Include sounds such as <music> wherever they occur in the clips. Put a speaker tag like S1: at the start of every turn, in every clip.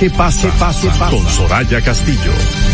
S1: ¿Qué pasa? ¿Qué pasa? Con Soraya Castillo.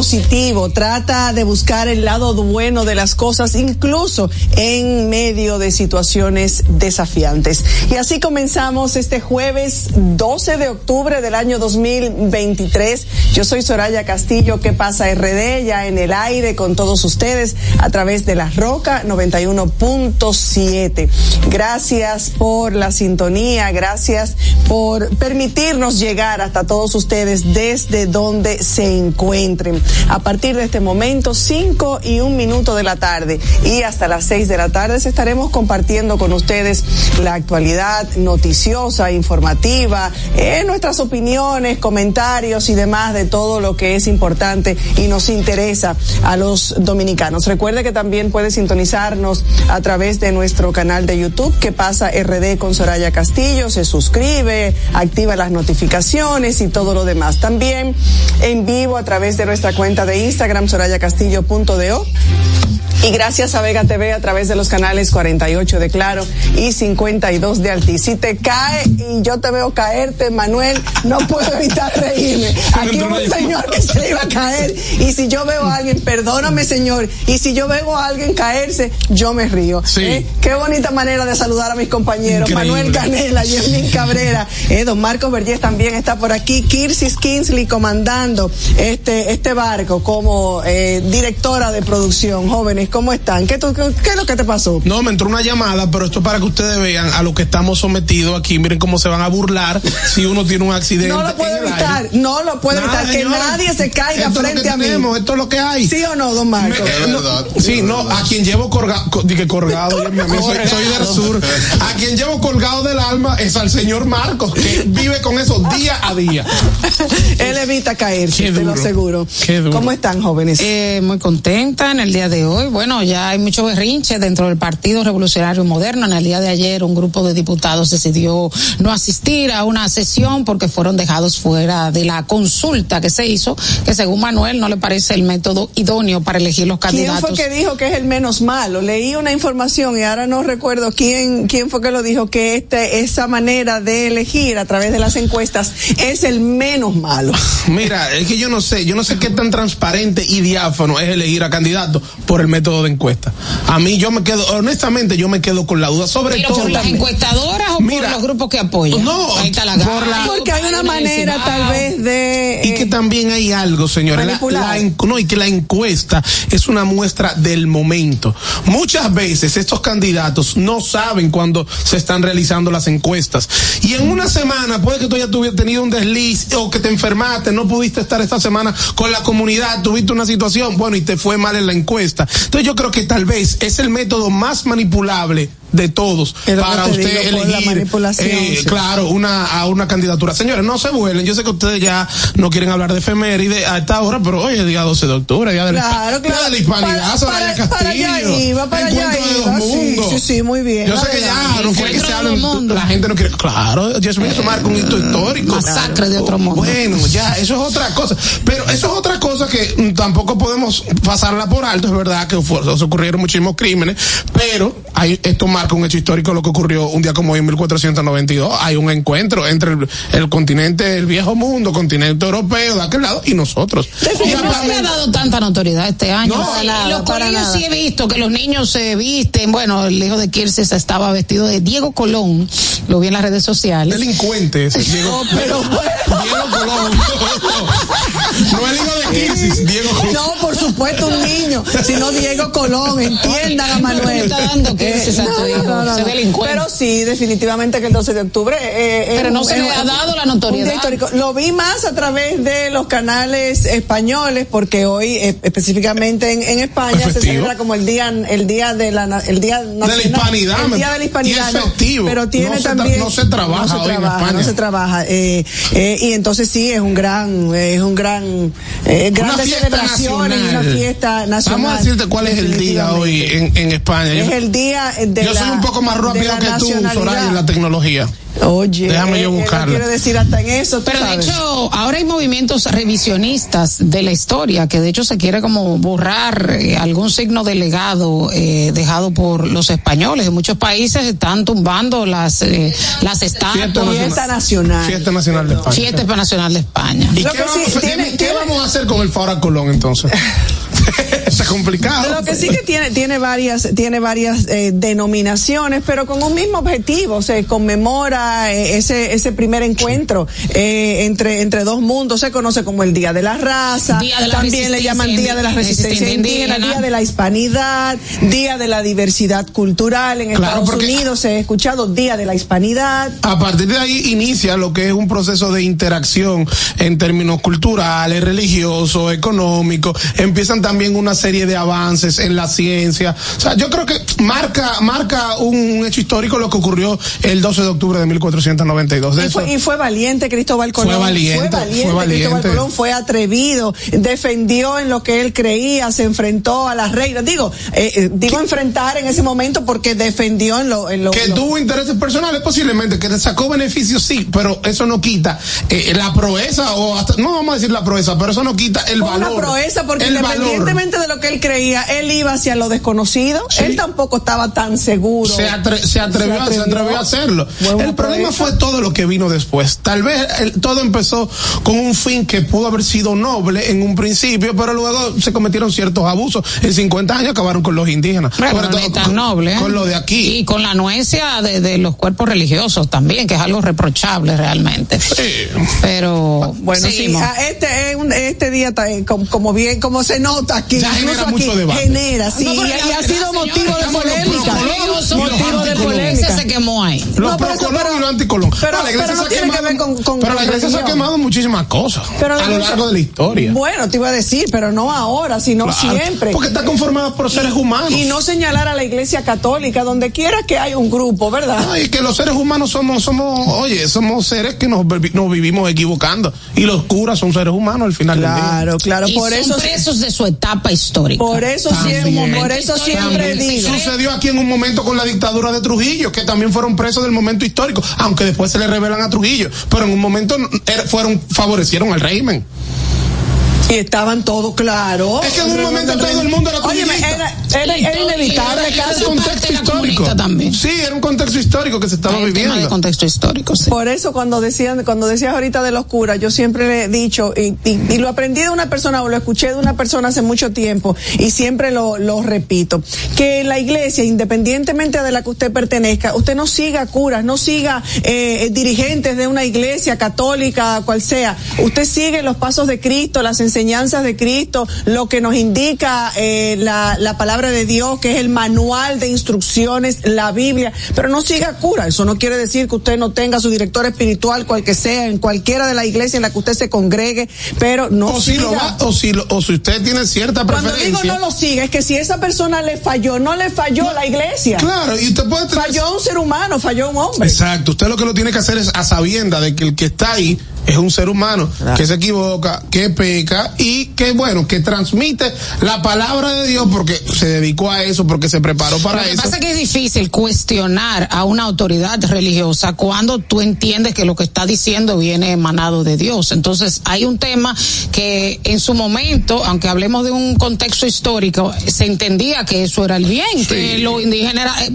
S2: Positivo, trata de buscar el lado bueno de las cosas, incluso en medio de situaciones desafiantes. Y así comenzamos este jueves 12 de octubre del año 2023. Yo soy Soraya Castillo, ¿qué pasa RD? Ya en el aire con todos ustedes a través de la Roca 91.7. Gracias por la sintonía, gracias por permitirnos llegar hasta todos ustedes desde donde se encuentren a partir de este momento, 5 y un minuto de la tarde y hasta las 6 de la tarde estaremos compartiendo con ustedes la actualidad noticiosa, informativa, eh, nuestras opiniones, comentarios y demás de todo lo que es importante y nos interesa a los dominicanos. Recuerde que también puede sintonizarnos a través de nuestro canal de YouTube que pasa RD con Soraya Castillo, se suscribe, activa las notificaciones y todo lo demás. También en vivo a través de nuestra cuenta de Instagram, sorayacastillo.do. Y gracias a Vega TV a través de los canales 48 de Claro y 52 de Altiz. Si te cae y yo te veo caerte, Manuel, no puedo evitar reírme. Aquí hubo un señor que se le iba a caer y si yo veo a alguien, perdóname señor, y si yo veo a alguien caerse, yo me río.
S3: Sí.
S2: ¿Eh? Qué bonita manera de saludar a mis compañeros. Manuel Canela, Yemín Cabrera, eh, don Marcos Vergés también está por aquí, Kirsis Kinsley comandando este, este barco como eh, directora de producción. Jóvenes, ¿cómo están? ¿Qué, tú- qué, qué es lo que te pasó?
S3: No, me entró una llamada, pero esto es para que ustedes vean a lo que estamos sometidos aquí. Miren cómo se van a burlar <laughs> si uno tiene un accidente.
S2: No lo puedo evitar,
S3: aire.
S2: no lo puedo
S3: Nada,
S2: evitar, que
S3: señores.
S2: nadie se caiga
S3: Esto es lo
S2: frente
S3: que
S2: a mí.
S3: tenemos, Esto es lo que hay.
S2: ¿Sí o no, don Marcos?
S3: No, sí, no, a quien llevo colgado, que colgado, mí soy, soy del sur. A quien llevo colgado del alma es al señor Marcos, que vive con eso día a día. <laughs>
S2: Él evita caerse, te lo aseguro.
S3: Qué duro.
S2: ¿Cómo están, jóvenes?
S4: Eh, muy contenta en el día de hoy. Bueno, ya hay mucho berrinche dentro del Partido Revolucionario Moderno. En el día de ayer un grupo de diputados decidió no asistir a una sesión porque fueron dejados fuera de la consulta que se hizo, que según Manuel no le parece el método idóneo para elegir los
S2: ¿Quién
S4: candidatos.
S2: fue que dijo que es el menos malo? Leí una información y ahora no recuerdo quién quién fue que lo dijo que este esa manera de elegir a través de las encuestas es el menos malo.
S3: Mira, es que yo no sé, yo no sé qué tan transparente y diáfano es elegir a candidato por el método de encuesta. A mí yo me quedo, honestamente yo me quedo con la duda, sobre
S4: ¿Pero
S3: todo
S4: por las encuestadoras o
S3: Mira,
S4: por los grupos que apoyan?
S3: no,
S4: Ahí está la
S3: por la-
S2: Porque hay una manera tal vez de
S3: Y que también hay algo, señores. La, no, y que la encuesta es una muestra del momento. Muchas veces estos candidatos no saben cuando se están realizando las encuestas. Y en una semana puede que tú hayas tuvi- tenido un desliz o que te enfermaste, no pudiste estar esta semana con la comunidad, tuviste una situación, bueno, y te fue mal en la encuesta. Entonces yo creo que tal vez es el método más manipulable de todos para usted elegir eh, claro una a una candidatura. Señores no se vuelen. Yo sé que ustedes ya no quieren hablar de efeméride a esta hora pero hoy es día 12 de octubre día de la,
S2: claro, claro.
S3: de la hispanidad
S2: para, para, para allá iba, para allá
S3: de los mundos.
S2: Sí, sí, muy bien
S3: yo sé que ya no quiere que se hablen la gente no quiere claro Dios mío eso marca un hito histórico.
S4: Masacre de otro mundo.
S3: Bueno ya eso es otra cosa. Pero eso es otra cosa que mm, tampoco podemos pasarla por alto. Es verdad que se ocurrieron muchísimos crímenes pero hay esto marca un hecho histórico lo que ocurrió un día como hoy en 1492. Hay un encuentro entre el, continente, el viejo mundo, continente europeo de aquel lado y nosotros.
S4: Y no se ha dado tanta notoriedad este año. No, los colegios sí he visto que los niños se visten. Bueno, el hijo de Kirsis estaba vestido de Diego Colón. Lo vi en las redes sociales.
S3: Delincuente ese, Diego, pero, <laughs> Diego Colón. <laughs> No el hijo de Kirsis, Diego Colón.
S2: No, por supuesto, un niño, sino Diego Colón. Entiendan a Manuel.
S4: Está dando
S2: Pero sí, definitivamente que el 12 de octubre.
S4: Eh, Pero no se le ha dado la notoriedad.
S2: Lo vi más a través de los canales españoles, porque hoy, eh, específicamente en, en España, se celebra como el día, el día de la, el día nacional,
S3: de la hispanidad.
S2: El día de la hispanidad. pero tiene
S3: no
S2: también.
S3: no se trabaja, no se trabaja,
S2: no se trabaja. Eh, eh, y entonces sí, es un gran, es un gran, eh,
S3: una fiesta nacional.
S2: una fiesta nacional.
S3: Vamos a decirte cuál es el día hoy en, en España.
S2: Es el día de
S3: Yo
S2: la,
S3: soy un poco más rápido que tú, Soraya, en la tecnología.
S2: Oye,
S3: déjame yo buscarlo.
S2: quiero decir hasta en eso.
S4: Pero de hecho, ahora hay movimientos revisionistas de la historia que de hecho se quiere como borrar eh, algún signo de legado eh, dejado por los españoles. En muchos países están tumbando las eh, las estatuas.
S2: Fiesta nacional.
S3: Fiesta nacional de España.
S4: Fiesta nacional de España.
S3: ¿Y qué, vamos, tiene, ¿qué vamos a hacer con el Fara Colón entonces? <laughs> es complicado.
S2: Lo que sí que tiene, tiene varias, tiene varias eh, denominaciones, pero con un mismo objetivo. Se conmemora eh, ese, ese primer encuentro eh, entre, entre dos mundos. Se conoce como el Día de la Raza. también le llaman Día de la Resistencia indígena, Día de la Hispanidad, Día de la Diversidad Cultural. En Estados Unidos se ha escuchado Día de la Hispanidad.
S3: A partir de ahí inicia lo que es un proceso de interacción en términos culturales, religiosos, económicos. Empiezan también una serie de avances en la ciencia. O sea, yo creo que marca, marca un hecho histórico lo que ocurrió el 12 de octubre de 1492.
S2: y, fue, y, fue, valiente Cristóbal Colón.
S3: Fue valiente, fue valiente,
S2: Cristóbal Colón fue atrevido, defendió en lo que él creía, se enfrentó a las reinas. Digo, eh, eh digo enfrentar en ese momento porque defendió en lo... En lo
S3: que tuvo intereses personales posiblemente, que sacó beneficios, sí, pero eso no quita eh, la proeza o hasta, no vamos a decir la proeza, pero eso no quita el valor.
S2: Una proeza porque independientemente de lo que él creía, él iba hacia lo desconocido. Él tampoco estaba tan seguro.
S3: Se, atrevió, se, atrevió, a hacerlo. el problema fue todo lo que vino después. Tal vez todo empezó con un fin que pudo haber sido noble en un principio, pero luego se cometieron ciertos abusos. En 50 años acabaron con los indígenas.
S4: Pero no tan noble.
S3: Con lo de aquí.
S4: Y con la anuencia de, los cuerpos religiosos también, que es algo reprochable realmente. Sí. Pero
S2: bueno, sí, ah, este, este día, como, bien, como se nota aquí,
S3: genera mucho debate.
S2: Genera, sí, y, ha sido motivo de polémica. Motivo de polémica.
S4: se quemó ahí.
S3: Los pro y los anticolón.
S2: Pero, la iglesia no tiene que ver con,
S3: Pero la iglesia se ha quemado muchísimas cosas a lo largo de la historia.
S2: Bueno, te iba a decir, pero no ahora, sino siempre.
S3: Porque está conformada por seres humanos.
S2: Y no señalar a la iglesia católica, donde quiera que hay un grupo, ¿verdad?
S3: y que los seres humanos somos, somos, oye, somos seres que nos, nos vivimos equivocando. Y los curas son seres humanos al final
S2: claro, del día. Claro, claro.
S4: Por
S2: eso
S4: presos de su etapa histórica.
S2: Por eso siempre, por eso siempre digo.
S3: Sucedió aquí en un momento con la dictadura de Trujillo, que también fueron presos del momento histórico, aunque después se le revelan a Trujillo, pero en un momento fueron favorecieron al régimen.
S2: Y estaban todos claros.
S3: Es que en un momento todo el mundo era
S2: Oye, era, era, era inevitable.
S3: Era un contexto histórico.
S4: También.
S3: Sí, era un contexto histórico que se estaba viviendo.
S4: De contexto histórico, sí.
S2: Por eso cuando decían, cuando decías ahorita de los curas, yo siempre le he dicho, y, y, lo aprendí de una persona o lo escuché de una persona hace mucho tiempo, y siempre lo, lo repito, que la iglesia, independientemente de la que usted pertenezca, usted no siga curas, no siga eh, dirigentes de una iglesia católica, cual sea, usted sigue los pasos de Cristo, las enseñanzas enseñanzas de Cristo, lo que nos indica eh, la, la palabra de Dios, que es el manual de instrucciones, la Biblia, pero no siga cura. Eso no quiere decir que usted no tenga su director espiritual, cual que sea, en cualquiera de la iglesia en la que usted se congregue, pero no
S3: o si
S2: siga.
S3: lo va, o si lo- o si usted tiene cierta
S2: Cuando
S3: preferencia.
S2: digo no lo siga, es que si esa persona le falló, no le falló la iglesia.
S3: Claro, y usted puede tener
S2: Falló un ser humano, falló un hombre.
S3: Exacto, usted lo que lo tiene que hacer es a sabienda de que el que está ahí es un ser humano que se equivoca, que peca y que bueno, que transmite la palabra de Dios porque se dedicó a eso, porque se preparó para
S4: Lo que
S3: eso.
S4: pasa es que es difícil cuestionar a una autoridad religiosa cuando tú entiendes que lo que está diciendo viene emanado de Dios. Entonces, hay un tema que en su momento, aunque hablemos de un contexto histórico, se entendía que eso era el bien, que lo indígena era, eh,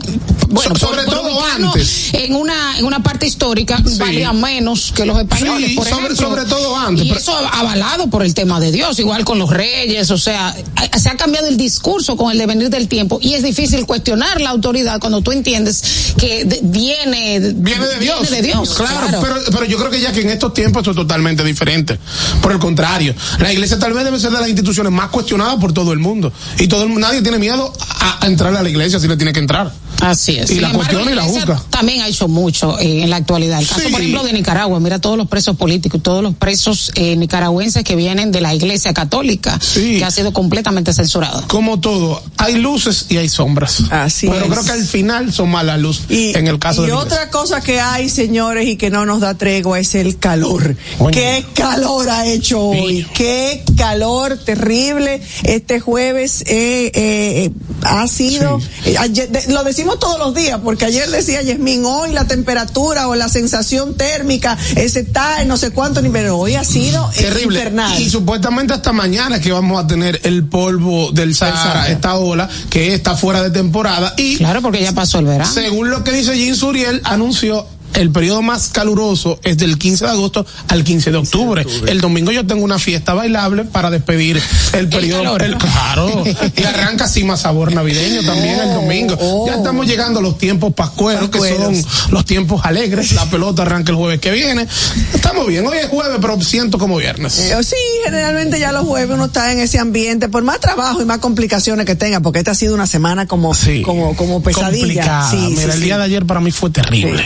S4: bueno,
S3: So- sobre todo antes.
S4: En una, en una parte histórica
S3: Sí.
S4: valía menos que los españoles,
S3: Sí,
S4: por
S3: sobre-
S4: ejemplo.
S3: sobre todo antes,
S4: Y
S3: pero-
S4: eso avalado por el tema de Dios, igual con los reyes, o sea, se ha cambiado el discurso con el devenir del tiempo y es difícil cuestionar la autoridad cuando tú entiendes que de- viene,
S3: Viene de Dios.
S4: viene de Dios,
S3: Claro, Pero, pero yo creo que ya que en estos tiempos esto es totalmente diferente. Por el contrario, la iglesia tal vez debe ser de las instituciones más cuestionadas por todo el mundo. Y todo el, nadie tiene miedo a, a entrar a la iglesia si le tiene que entrar.
S4: Así es.
S3: Y
S4: Sin
S3: la
S4: embargo,
S3: cuestiona y la juzga.
S4: También ha hecho mucho eh, en la actualidad. El caso,
S3: Sí.
S4: por ejemplo, de Nicaragua. Mira todos los presos políticos, todos los presos eh, nicaragüenses que vienen de la iglesia católica,
S3: Sí.
S4: que ha sido completamente censurado.
S3: Como todo, hay luces y hay sombras.
S2: Así
S3: Pero
S2: es.
S3: creo que al final son la luz
S2: Y,
S3: en el caso
S2: y
S3: de
S2: otra cosa que hay, señores, y que no nos da tregua es el calor.
S3: Coño.
S2: ¿Qué calor ha hecho hoy?
S3: Sí.
S2: Qué calor terrible. Este jueves eh, eh, eh, ha sido, eh, ayer- de- lo decimos todos los días, porque ayer decía Yasmín, hoy la temperatura o la sensación térmica ese en no sé cuánto pero hoy ha sido
S3: Terrible.
S2: infernal.
S3: Y supuestamente hasta mañana que vamos a tener el polvo del Sahara, esta ola que está fuera de temporada. Y
S4: Claro, porque ya pasó el verano.
S3: según lo que dice Jean Suriel, anunció el periodo más caluroso es del 15 de agosto al 15 de octubre. El domingo yo tengo una fiesta bailable para despedir el periodo.
S4: calor.
S3: el- claro. <laughs> y arranca así más sabor navideño también el domingo.
S2: oh.
S3: Ya estamos llegando a los tiempos pascueros, que son los tiempos alegres. La pelota arranca el jueves que viene. Estamos bien. Hoy es jueves, pero siento como viernes.
S2: Eh, sí, generalmente ya los jueves uno está en ese ambiente, por más trabajo y más complicaciones que tenga, porque esta ha sido una semana como,
S3: Sí.
S2: como, como pesadilla.
S3: Complicada.
S2: Sí,
S3: Mira,
S2: sí,
S3: el
S2: sí.
S3: día de ayer para mí fue terrible.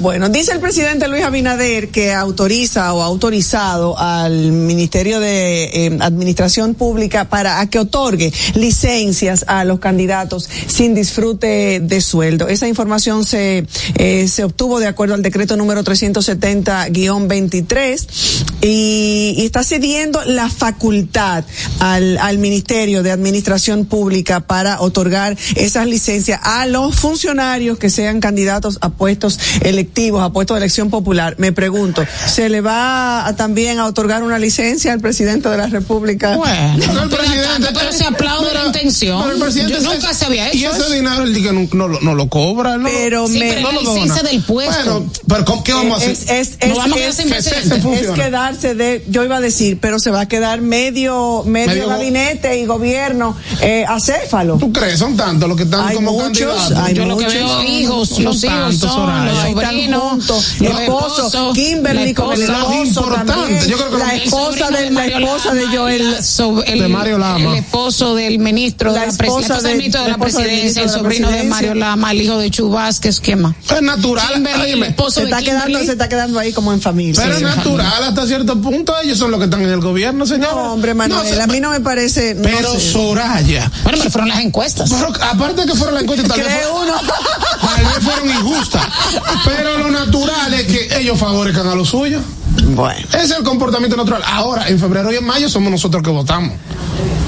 S2: Bueno, dice el presidente Luis Abinader que autoriza o ha autorizado al Ministerio de eh, Administración Pública para que otorgue licencias a los candidatos sin disfrute de sueldo. Esa información se, eh, se obtuvo de acuerdo al decreto número 370-23 y, y está cediendo la facultad al, al Ministerio de Administración Pública para otorgar esas licencias a los funcionarios que sean candidatos a puestos electivos, a puestos de elección popular. Me pregunto, ¿se le va a, también a otorgar una licencia al presidente de la República?
S4: Bueno, no
S3: el presidente-
S4: pero se aplaude
S3: Pero-
S4: la intención.
S3: pero el presidente
S4: Yo nunca se había hecho
S3: Y ese
S4: eso.
S3: dinero él dice que no, no lo- no lo cobra, ¿no?
S2: Pero
S4: Sí,
S2: me,
S4: pero
S3: no
S4: la licencia del puesto.
S3: Bueno, pero ¿cómo- ¿qué vamos a hacer?
S2: es, es,
S4: vamos
S2: es- es quedarse de, yo iba a decir, pero se va a quedar medio, medio,
S3: Medio-
S2: gabinete y gobierno eh, acéfalo.
S3: ¿Tú crees? Son tantos los que están
S2: Hay
S3: como
S2: muchos,
S3: candidatos.
S2: hay
S4: Yo lo que
S2: muchos.
S4: veo hijos,
S3: No
S4: los hijos
S3: tantos,
S4: son, Sobrinos,
S2: juntos.
S4: los
S2: esposo,
S4: esposos,
S2: Kimberly
S4: la
S2: con el esposo
S3: importante,
S2: también.
S3: yo creo que
S2: la
S3: lo-
S4: El
S2: esposa
S4: sobrino
S2: de, la esposa de
S4: Lama
S2: Joel.
S4: la so- el,
S3: De Mario Lama.
S4: El esposo del ministro
S2: La
S4: de la
S2: de-
S4: de
S2: la
S4: presidencia, el
S2: ministro de la
S4: sobrino de. Mario Lama, el hijo de Chu Vázquez, ¿qué más?
S3: Es natural.
S4: Kimberly, el esposo
S2: Se
S4: de
S2: está quedando, se está quedando ahí como en familia.
S3: pero es natural hasta cierto punto. Ellos son los que están en el gobierno, señor.
S2: No, hombre, Manuel,
S3: se-
S2: a mí no me parece. no
S3: Pero
S2: sé.
S3: Soraya.
S4: Bueno, pero fueron las encuestas.
S3: Pero aparte de que fueron la encuesta, tal vez,
S2: Cree uno. <laughs>
S3: tal vez fueron injustas. Pero lo natural es que ellos favorezcan a los suyos.
S2: Bueno.
S3: Ese es el comportamiento natural. Ahora, en febrero y en mayo somos nosotros que votamos.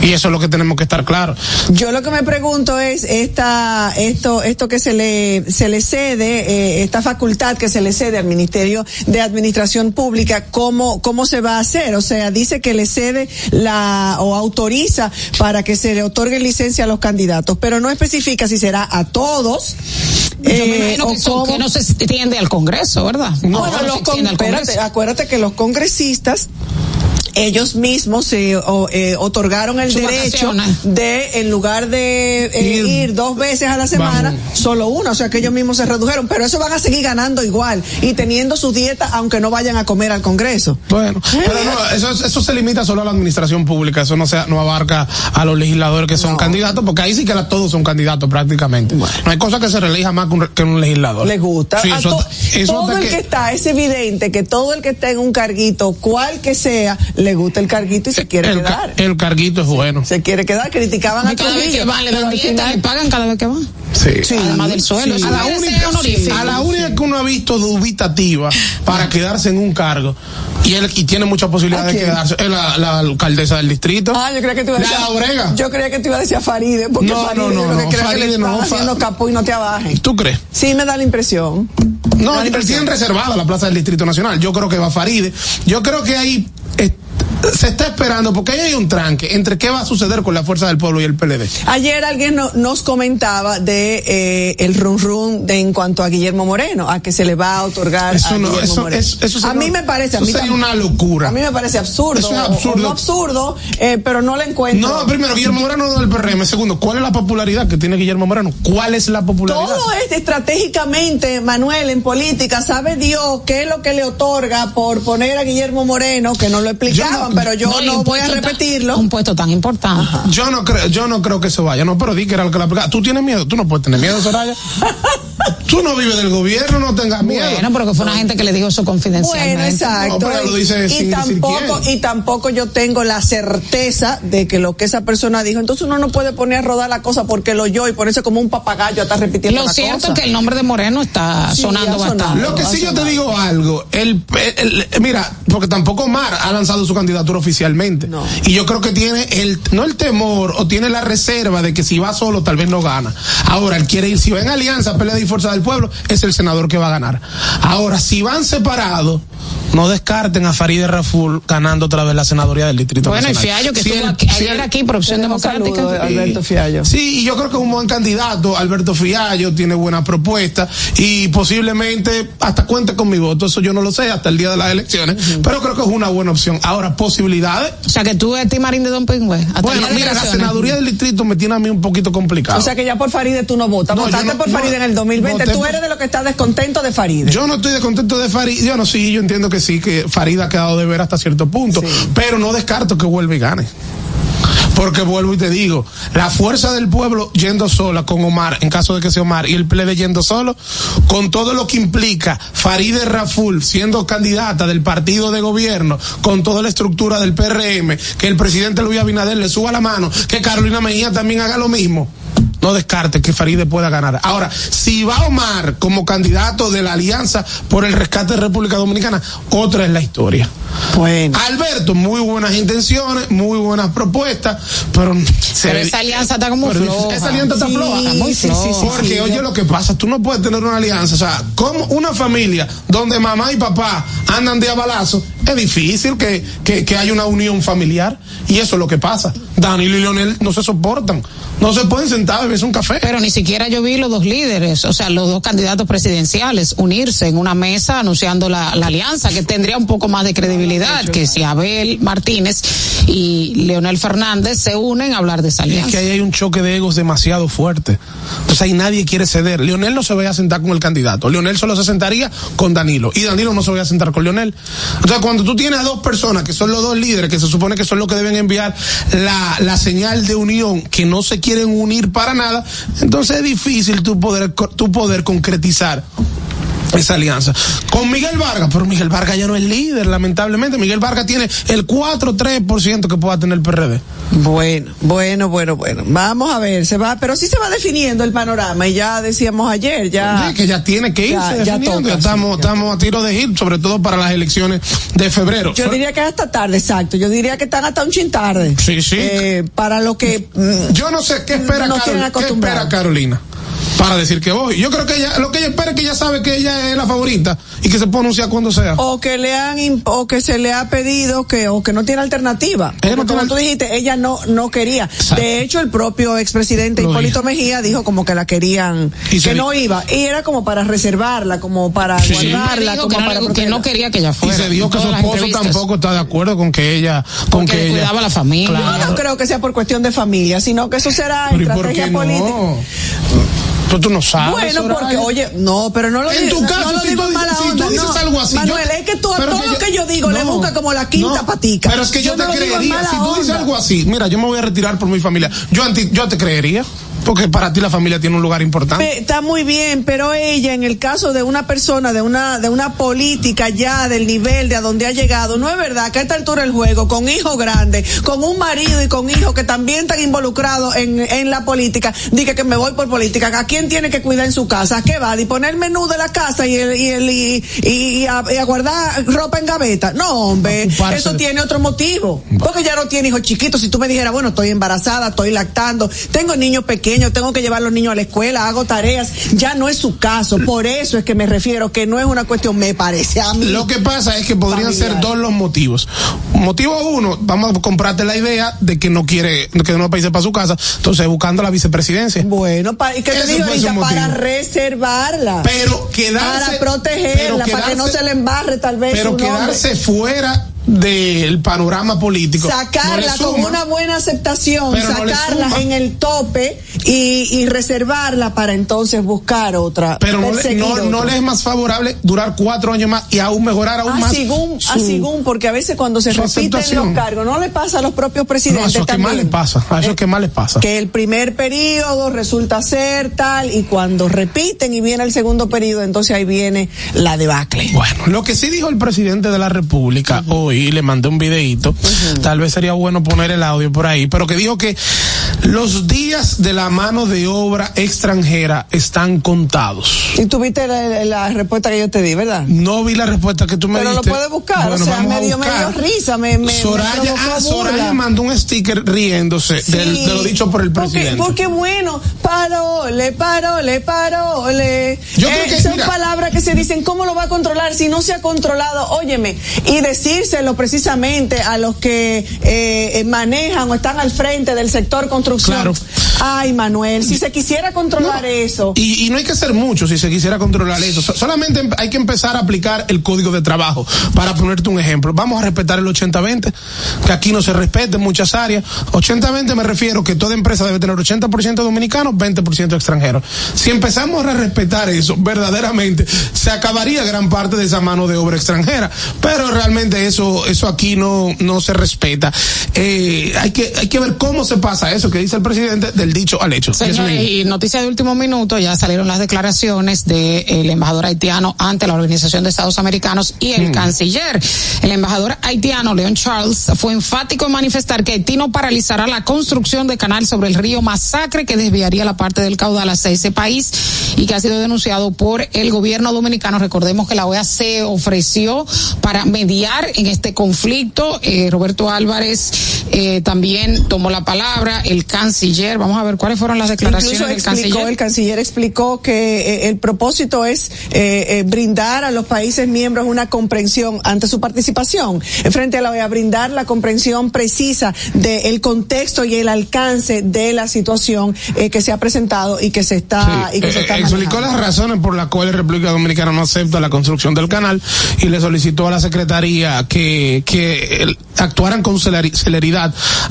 S3: Y eso es lo que tenemos que estar claros.
S2: Yo lo que me pregunto es esta, esto, esto que se le, se le cede, eh, esta facultad que se le cede al Ministerio de Administración Pública, cómo, cómo se va a hacer. O sea, dice que le cede la, o autoriza para que se le otorgue licencia a los candidatos, pero no especifica si será a todos.
S4: Yo me
S2: eh,
S4: imagino
S2: o
S4: que, eso,
S2: cómo.
S4: que no se extiende al Congreso, ¿verdad?
S2: Bueno,
S4: no se
S2: los
S4: extiende al
S2: espérate,
S4: Congreso.
S2: Acuérdate que los congresistas ellos mismos se o, eh, otorgaron el derecho
S4: vacaciones.
S2: de, en lugar de eh,
S3: Ir.
S2: dos veces a la semana,
S3: Vamos.
S2: solo una, o sea que ellos mismos se redujeron, pero eso van a seguir ganando igual y teniendo su dieta aunque no vayan a comer al Congreso.
S3: Bueno, pero no, eso, eso se limita solo a la administración pública, eso no se, no abarca a los legisladores que son
S2: No.
S3: candidatos, porque ahí sí que la- todos son candidatos prácticamente. No hay cosa que se reelija más que un, que un legislador.
S2: Le gusta.
S3: Sí, eso,
S2: to-
S3: eso
S2: todo el que... está, es evidente que todo el que está en un carguito, cual que sea, le gusta el carguito y se quiere
S3: el,
S2: quedar.
S3: el carguito es bueno.
S2: Se quiere quedar, criticaban a
S4: cada vez que van, le dan dieta,
S2: final-
S4: le pagan cada vez que van.
S3: Sí.
S2: Sí.
S4: Además del suelo.
S2: Sí.
S3: A la, única, a la única que uno ha visto dubitativa para quedarse en un cargo y él y tiene mucha posibilidad
S2: ¿A
S3: de quedarse es la, la alcaldesa del distrito.
S2: Ah, yo creía que te iba a
S3: La
S2: decir.
S3: Obrega.
S2: Yo creía que te iba a decir a Faride, porque
S3: No,
S2: Faride
S3: no, no,
S2: que
S3: no,
S2: creo que
S3: Faride
S2: le están
S3: no,
S2: haciendo capó y no te abajen.
S3: ¿Tú crees?
S2: Sí, me da la impresión.
S3: No,
S2: la
S3: pero
S2: impresión.
S3: reservada la plaza del Distrito Nacional. Yo creo que va Faride. Yo creo que ahí eh, se está esperando, porque ahí hay un tranque entre qué va a suceder con la Fuerza del Pueblo y el PLD.
S2: Ayer alguien no- nos comentaba de eh, el run run de en cuanto a Guillermo Moreno, a que se le va a otorgar a
S3: Eso no,
S2: Guillermo
S3: eso,
S2: Moreno.
S3: es- eso
S2: a mí me parece, a
S3: eso
S2: mí
S3: sería una locura.
S2: A mí me parece absurdo.
S3: Eso es absurdo.
S2: o no absurdo, eh, pero no le encuentro.
S3: No, primero, Guillermo Moreno no del PRM. Segundo, ¿cuál es la popularidad que tiene Guillermo Moreno? ¿Cuál es la popularidad?
S2: Todo es estratégicamente, Manuel, en política, sabe Dios qué es lo que le otorga por poner a Guillermo Moreno, que no lo explicaban, Pero yo no, voy a
S4: puesto tan-
S2: repetirlo.
S4: un puesto tan importante.
S3: Yo no creo, yo no creo que se vaya, no, pero di que era lo que la aplicaba. Tú tienes miedo, tú no puedes tener miedo, Soraya. <laughs> tú no vives del gobierno, no tengas miedo.
S4: Bueno, pero que fue una gente que le dijo eso confidencialmente.
S2: Bueno, exacto.
S3: No, pero lo dice
S2: y,
S3: sin
S2: tampoco, y tampoco yo tengo la certeza de que lo que esa persona dijo. Entonces uno no puede poner a rodar la cosa porque lo oyó y ponerse como un papagayo hasta repitiendo
S4: Lo
S2: la
S4: cierto
S2: cosa.
S4: es que el nombre de Moreno está
S2: Sí,
S4: sonando bastante.
S3: Lo que sí yo te digo algo, el, el- el- mira, porque tampoco Omar ha lanzado su candidatura oficialmente.
S2: No.
S3: Y yo creo que tiene el, no el temor, o tiene la reserva de que si va solo tal vez no gana. Ahora, él quiere ir, si va en alianza, pelea y fuerza del pueblo, es el senador que va a ganar. Ahora, si van separados, no descarten a Farideh Raful ganando otra vez la senaduría del Distrito
S4: Bueno, y
S3: Nacional.
S4: Fiallo, que
S3: Si
S4: estuvo aquí-
S3: si
S4: ayer aquí por opción democrática.
S2: Alberto Fiallo.
S3: Sí, y yo creo que es un buen candidato. Alberto Fiallo tiene buena propuesta y posiblemente hasta cuente con mi voto. Eso yo no lo sé hasta el día de las elecciones, pero creo que es una buena opción. Ahora, posibilidades.
S4: O sea, que tú eres Timarín de Don Pingüe.
S3: Bueno,
S4: de
S3: mira, la senaduría del distrito me tiene a mí un poquito complicado.
S2: O sea que ya por Faride tú no votas.
S3: No,
S2: Votaste
S3: no-
S2: por
S3: no,
S2: Faride en el 2020.
S3: voté
S2: Tú eres de los que está descontento de Faride.
S3: Yo no estoy descontento de Farid. Yo no, sí, yo entiendo que sí, que Farid ha quedado de ver hasta cierto punto, pero no descarto que vuelva y gane. Porque vuelvo y te digo, la fuerza del pueblo yendo sola con Omar, en caso de que sea Omar, y el PLD yendo solo, con todo lo que implica Farideh Raful siendo candidata del partido de gobierno, con toda la estructura del PRM, que el presidente Luis Abinader le suba la mano, que Carolina Mejía también haga lo mismo. No descarte que Farideh pueda ganar. Ahora, si va Omar como candidato de la Alianza por el Rescate de República Dominicana, otra es la historia.
S2: Bueno.
S3: Alberto, muy buenas intenciones, muy buenas propuestas, pero, se
S4: Pero esa alianza está como floja.
S3: Esa alianza está
S2: Sí,
S3: floja.
S2: está muy
S4: floja.
S2: sí, sí, sí,
S3: Porque, oye, lo que pasa, tú no puedes tener una alianza. O sea, como una familia donde mamá y papá andan de a balazo, es difícil que, que, que haya una unión familiar. Y eso es lo que pasa. Danilo y Leonel no se soportan. No se pueden sentar beberse un café.
S4: Pero ni siquiera yo vi los dos líderes, o sea, los dos candidatos presidenciales unirse en una mesa anunciando la, la alianza, que tendría un poco más de credibilidad que si Abel Martínez y Leonel Fernández se unen a hablar de esa
S3: Es
S4: alianza.
S3: que ahí hay un choque de egos demasiado fuerte. Entonces ahí nadie quiere ceder. Leonel no se vaya a sentar con el candidato. Leonel solo se sentaría con Danilo. Y Danilo no se vaya a sentar con Leonel. Entonces cuando tú tienes a dos personas que son los dos líderes, que se supone que son los que deben enviar la, la señal de unión, que no se quieren unir para entonces es difícil tu poder, tu poder concretizar esa alianza. Con Miguel Vargas, pero Miguel Vargas ya no es líder, lamentablemente. Miguel Vargas tiene el 4-3% que pueda tener el PRD.
S2: Bueno, bueno, bueno, bueno. Vamos a ver, se va, pero sí se va definiendo el panorama y ya decíamos ayer, ya.
S3: Sí, que ya tiene que irse
S2: Ya- ya
S3: definiendo.
S2: toca,
S3: Ya
S2: sí,
S3: estamos, estamos a tiro de hit, sobre todo para las elecciones de febrero.
S2: Yo diría que hasta tarde, exacto. Yo diría que están hasta un chin tarde.
S3: Sí, sí.
S2: Eh, para lo que. mm,
S3: Yo no sé qué espera, Carol- qué espera Carolina. Para decir que voy. Yo creo que ella, lo que ella espera es que ella sabe que ella es la favorita y que se pronuncia cuando sea.
S2: O que le han, imp- o que se le ha pedido que, o que no tiene alternativa.
S3: Ella no
S2: Porque como
S3: tiene-
S2: tú dijiste, ella no, no quería.
S3: Exacto.
S2: De hecho, el propio expresidente
S3: Lo
S2: Hipólito. Mejía dijo como que la querían,
S3: Y
S2: que no iba. Y era como para reservarla, como para
S3: Sí.
S2: guardarla, como
S4: que, no,
S2: para
S4: le- que no quería que ella
S3: Y
S4: fuera.
S3: se dijo que su esposo tampoco está de acuerdo con que ella, con
S4: Porque
S3: que
S4: le
S3: ella.
S4: cuidaba a la familia.
S3: Claro.
S2: Yo no creo que sea por cuestión de familia, sino que eso será
S3: Pero ¿y
S2: estrategia política.
S3: no? Pero tú no sabes.
S2: Bueno,
S3: Soraya.
S2: porque, oye, no, pero no lo
S3: En
S2: digo,
S3: tu
S2: no-
S3: caso,
S2: no lo
S3: si
S2: digo
S3: tú dices-
S2: mala
S3: si tú
S2: onda,
S3: dices
S2: no.
S3: algo así,
S2: Manuel,
S3: yo-
S2: es que tú todo
S3: que
S2: lo que yo digo le busca como la quinta
S3: no,
S2: patica.
S3: Pero es que yo, te creería. Si tú dices algo así, mira, yo me voy a retirar por mi familia. Yo, anti, yo te creería. Porque para ti la familia tiene un lugar importante.
S2: Está muy bien, pero ella, en el caso de una persona, de una, de una política ya del nivel de a donde ha llegado, no es verdad que a esta altura del juego, con hijos grandes, con un marido y con hijos que también están involucrados en, en la política, diga que me voy por política. ¿A quién tiene que cuidar en su casa? ¿A qué va? ¿Y poner el menú de la casa y el, y el, y, y- y a, y a guardar ropa en gaveta? No, hombre, eso tiene otro motivo. Porque ya no tiene hijos chiquitos. Si tú me dijeras, bueno, estoy embarazada, estoy lactando, tengo niños pequeños, tengo que llevar a los niños a la escuela, hago tareas, ya no es su caso. Por eso es que me refiero que no es una cuestión, me parece a mí.
S3: Lo que pasa es que podrían
S2: Familiar.
S3: ser dos los motivos. Motivo uno, vamos a comprarte la idea de que no quiere, que no países para su casa, entonces buscando la vicepresidencia.
S2: Bueno, pa- ¿y qué te digo Para reservarla.
S3: Pero quedarse.
S2: para protegerla, para que no se le embarre tal vez
S3: Pero
S2: nombre.
S3: quedarse fuera del panorama político. no
S2: sacarla con
S3: suma.
S2: una buena aceptación,
S3: Pero no
S2: sacarla en el tope y, y reservarla para entonces buscar otra.
S3: Pero no no,
S2: otra.
S3: no le es más favorable durar cuatro años más y aún mejorar aún
S2: A
S3: más.
S2: según, a
S3: su-
S2: según, porque a veces cuando se repiten
S3: aceptación.
S2: los cargos, no le pasa a los propios
S3: No,
S2: presidentes
S3: eso es que más le pasa. A eso es que más le pasa.
S2: Que el primer periodo resulta ser tal y cuando repiten y viene el segundo periodo, entonces ahí viene la debacle.
S3: Bueno, lo que sí dijo el presidente de la República hoy, le mandé un videíto, tal vez sería bueno poner el audio por ahí, pero que dijo que los días de la mano de obra extranjera están contados.
S2: Y tuviste la, la respuesta que yo te di, ¿verdad?
S3: No vi la respuesta que tú me
S2: Pero lo
S3: diste.
S2: puedes buscar,
S3: Bueno,
S2: o sea, me dio- me dio risa, me- me- me
S3: Soraya, ah, Soraya mandó un sticker riéndose del- de lo dicho por el presidente.
S2: Porque, bueno, parole, parole, parole.
S3: Yo creo que,
S2: son
S3: mira-
S2: palabras que se dicen, ¿cómo lo va a controlar si no se ha controlado? Óyeme, y precisamente a los que eh, eh, manejan o están al frente del sector construcción.
S3: Claro.
S2: Ay, Manuel, si se quisiera controlar
S3: No.
S2: eso.
S3: Y, y no hay que hacer mucho si se quisiera controlar eso. So- solamente em- hay que empezar a aplicar el código de trabajo. Para ponerte un ejemplo, vamos a respetar el 80-20, que aquí no se respete en muchas áreas. 80-20 me refiero que toda empresa debe tener 80% dominicanos, 20% extranjeros. Si empezamos a respetar eso, verdaderamente se acabaría gran parte de esa mano de obra extranjera. Pero realmente eso, eso aquí no, no se respeta. Eh, hay que, hay que ver cómo se pasa eso que dice el presidente del dicho al hecho.
S4: Señores, y noticia de último minuto, ya salieron las declaraciones del embajador haitiano ante la Organización de Estados Americanos y el canciller. El embajador haitiano, Leon Charles, fue enfático en manifestar que Haití no paralizará la construcción de canal sobre el río Masacre que desviaría la parte del caudal hacia ese país y que ha sido denunciado por el gobierno dominicano. Recordemos que la OEA se ofreció para mediar en este conflicto. Eh, Roberto Álvarez eh, también tomó la palabra, el canciller. Vamos a ver cuáles fueron las declaraciones
S2: Incluso
S4: del
S2: explicó,
S4: canciller.
S2: el canciller explicó que eh, el propósito es eh, eh, brindar a los países miembros una comprensión ante su participación eh, frente a la OEA, brindar la comprensión precisa del contexto y el alcance de la situación eh, que se ha presentado y que se está, y que se está
S3: explicó
S2: manejando.
S3: las razones por las cuales República Dominicana no acepta la construcción del canal y le solicitó a la Secretaría que, que el- actuaran con celeri-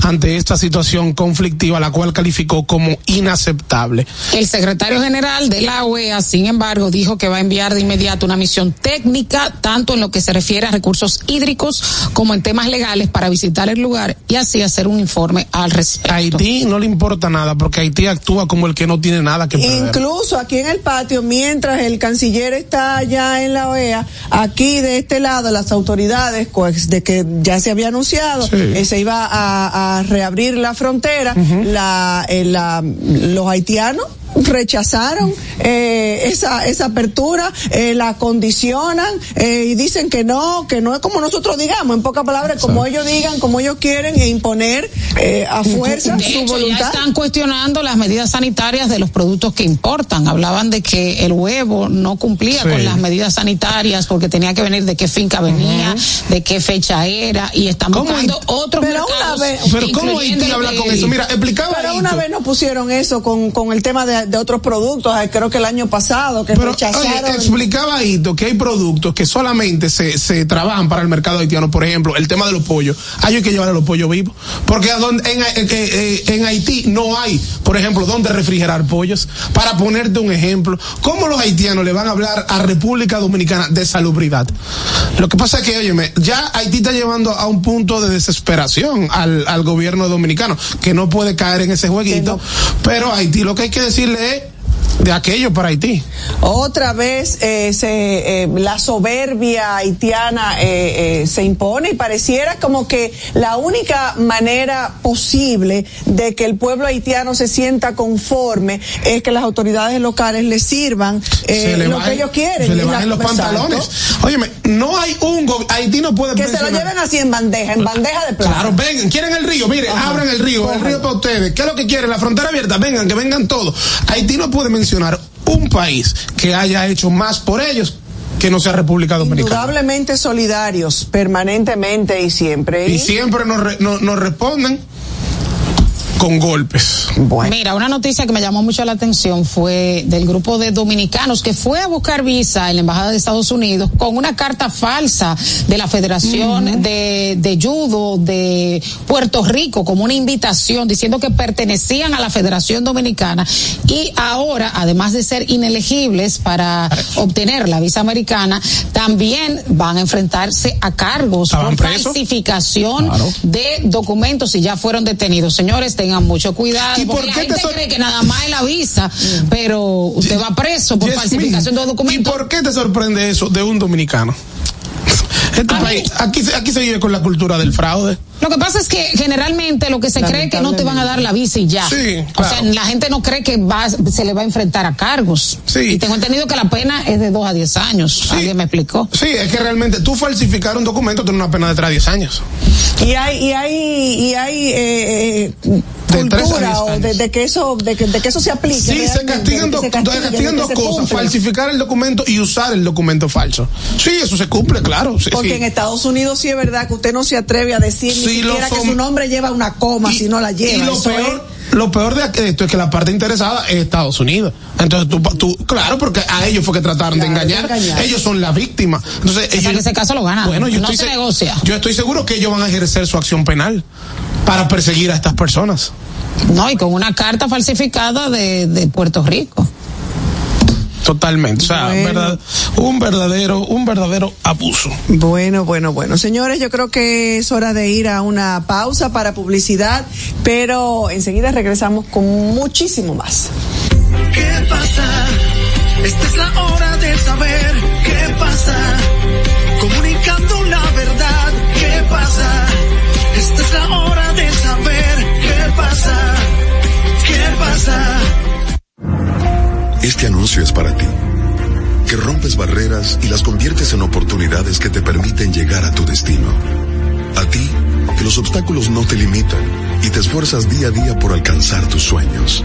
S3: ante esta situación conflictiva, la cual calificó como inaceptable.
S4: El secretario general de la OEA, sin embargo, dijo que va a enviar de inmediato una misión técnica, tanto en lo que se refiere a recursos hídricos como en temas legales, para visitar el lugar y así hacer un informe al respecto.
S3: A Haití no le importa nada porque Haití actúa como el que no tiene nada que perder.
S2: Incluso aquí en el patio, mientras el canciller está allá en la OEA, aquí de este lado las autoridades, pues, de que ya se había anunciado,
S3: Sí.
S2: eh, se iba a, a reabrir la frontera, la, eh, la- los haitianos rechazaron eh, esa, esa apertura, eh, la condicionan eh, y dicen que no, que no es como nosotros digamos, en pocas palabras, como ellos digan, como ellos quieren, e imponer eh, a fuerza
S4: De
S2: su
S4: hecho,
S2: voluntad.
S4: ya están cuestionando las medidas sanitarias de los productos que importan. Hablaban de que el huevo no cumplía
S3: Sí.
S4: con las medidas sanitarias porque tenía que venir de qué finca venía, de qué fecha era y están
S3: ¿Cómo
S4: buscando otros
S2: Pero una
S4: mercados.
S2: vez-
S3: Pero ¿cómo habla con eso? Mira, explicaba
S2: Pero una vez nos pusieron eso con, con el tema de, de otros productos, eh, creo que el año pasado, que
S3: Pero,
S2: rechazaron.
S3: oye, explicaba Hito que hay productos que solamente se, se trabajan para el mercado haitiano. Por ejemplo, el tema de los pollos. Hay que llevar a los pollos vivos. Porque en, en- en- en Haití no hay, por ejemplo, donde refrigerar pollos. Para ponerte un ejemplo, ¿cómo los haitianos le van a hablar a República Dominicana de salubridad? Lo que pasa es que, óyeme, ya Haití está llevando a un punto de desesperación al, al gobierno dominicano, que no puede caer en ese jueguito. Pero Haití lo que hay que decirle es de aquello para Haití.
S2: Otra vez eh, se, eh, la soberbia haitiana eh, eh, se impone y pareciera como que la única manera posible de que el pueblo haitiano se sienta conforme es que las autoridades locales le sirvan eh,
S3: le
S2: lo que ellos quieren.
S3: Se le bajen los pantalones. Óyeme, no hay un Haití no puede
S2: Que se lo lleven así en bandeja, en bandeja de plata.
S3: Claro, vengan, quieren el río, miren, abran el río, el río para ustedes. ¿Qué es lo que quieren? La frontera abierta, vengan, que vengan todos. Haití no puede mencionar un país que haya hecho más por ellos que no sea República Dominicana.
S2: Indudablemente solidarios, permanentemente y siempre.
S3: Y siempre nos, re- nos, nos responden con golpes.
S2: Bueno.
S4: Mira, una noticia que me llamó mucho la atención fue del grupo de dominicanos que fue a buscar visa en la Embajada de Estados Unidos con una carta falsa de la Federación de, de Judo de Puerto Rico como una invitación diciendo que pertenecían a la Federación Dominicana y ahora, además de ser inelegibles para obtener la visa americana, también van a enfrentarse a cargos
S3: ¿Estaban
S4: por
S3: presos?
S4: falsificación
S3: Claro.
S4: de documentos y ya fueron detenidos. Señores, tengan mucho cuidado.
S3: ¿Y por
S4: porque
S3: qué
S4: la
S3: te
S4: gente
S3: sor-
S4: cree que nada más es la visa, pero usted va preso por falsificación de
S3: ¿Y
S4: documentos.
S3: por qué te sorprende eso de un dominicano? Este país,
S4: mí-
S3: aquí, se- aquí se vive con la cultura del fraude.
S4: Lo que pasa es que generalmente lo que se cree es que no te van a dar la visa y ya.
S3: Sí,
S4: O sea, la gente no cree que va, se le va a enfrentar a cargos.
S3: Sí.
S4: Y tengo entendido que la pena es de 2 a 10 años. Alguien me explicó.
S3: Sí, es que realmente tú falsificar un documento tiene una pena de 3 a 10 años.
S2: Y hay, y hay, y hay eh,
S3: De tres a
S2: cultura o de, de que eso, de que, de que eso se aplique.
S3: Sí, se castigan,
S2: que se
S3: castigan dos
S2: se
S3: cosas, falsificar el documento y usar el documento falso. Sí, eso se cumple, claro. Sí,
S2: Porque
S3: sí.
S2: en Estados Unidos sí es verdad que usted no se atreve a decir
S3: Sí,
S2: ni siquiera que su nombre lleva una coma si no la lleva.
S3: Y lo
S2: Eso
S3: peor, lo peor de esto es que la parte interesada es Estados Unidos. Entonces tú, tú claro, porque a ellos fue que trataron
S2: Claro,
S3: de engañar.
S2: de engañar.
S3: Ellos son la víctima. Entonces ellos,
S4: que ese caso lo ganan.
S3: Bueno, yo
S4: No
S3: estoy
S4: se- negocia.
S3: Yo estoy seguro que ellos van a ejercer su acción penal para perseguir a estas personas.
S4: No, y con una carta falsificada de, de Puerto Rico.
S3: Totalmente. O sea,
S2: Bueno.
S3: verdad- un verdadero, un verdadero abuso.
S2: Bueno, bueno, bueno. Señores, yo creo que es hora de ir a una pausa para publicidad, pero enseguida regresamos con muchísimo más.
S5: ¿Qué pasa? Esta es la hora de saber qué pasa. Comunicando la verdad, ¿qué pasa? Pasa. ¿Qué pasa?
S6: Este anuncio es para ti, que rompes barreras y las conviertes en oportunidades que te permiten llegar a tu destino. A ti, que los obstáculos no te limitan y te esfuerzas día a día por alcanzar tus sueños.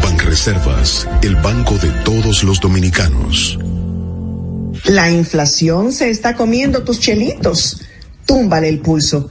S6: Banreservas, el banco de todos los dominicanos.
S2: La inflación se está comiendo tus chelitos. Túmbale el pulso.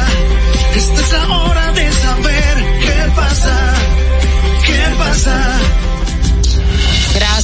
S5: Esta es la hora de saber qué pasa. ¿Qué pasa?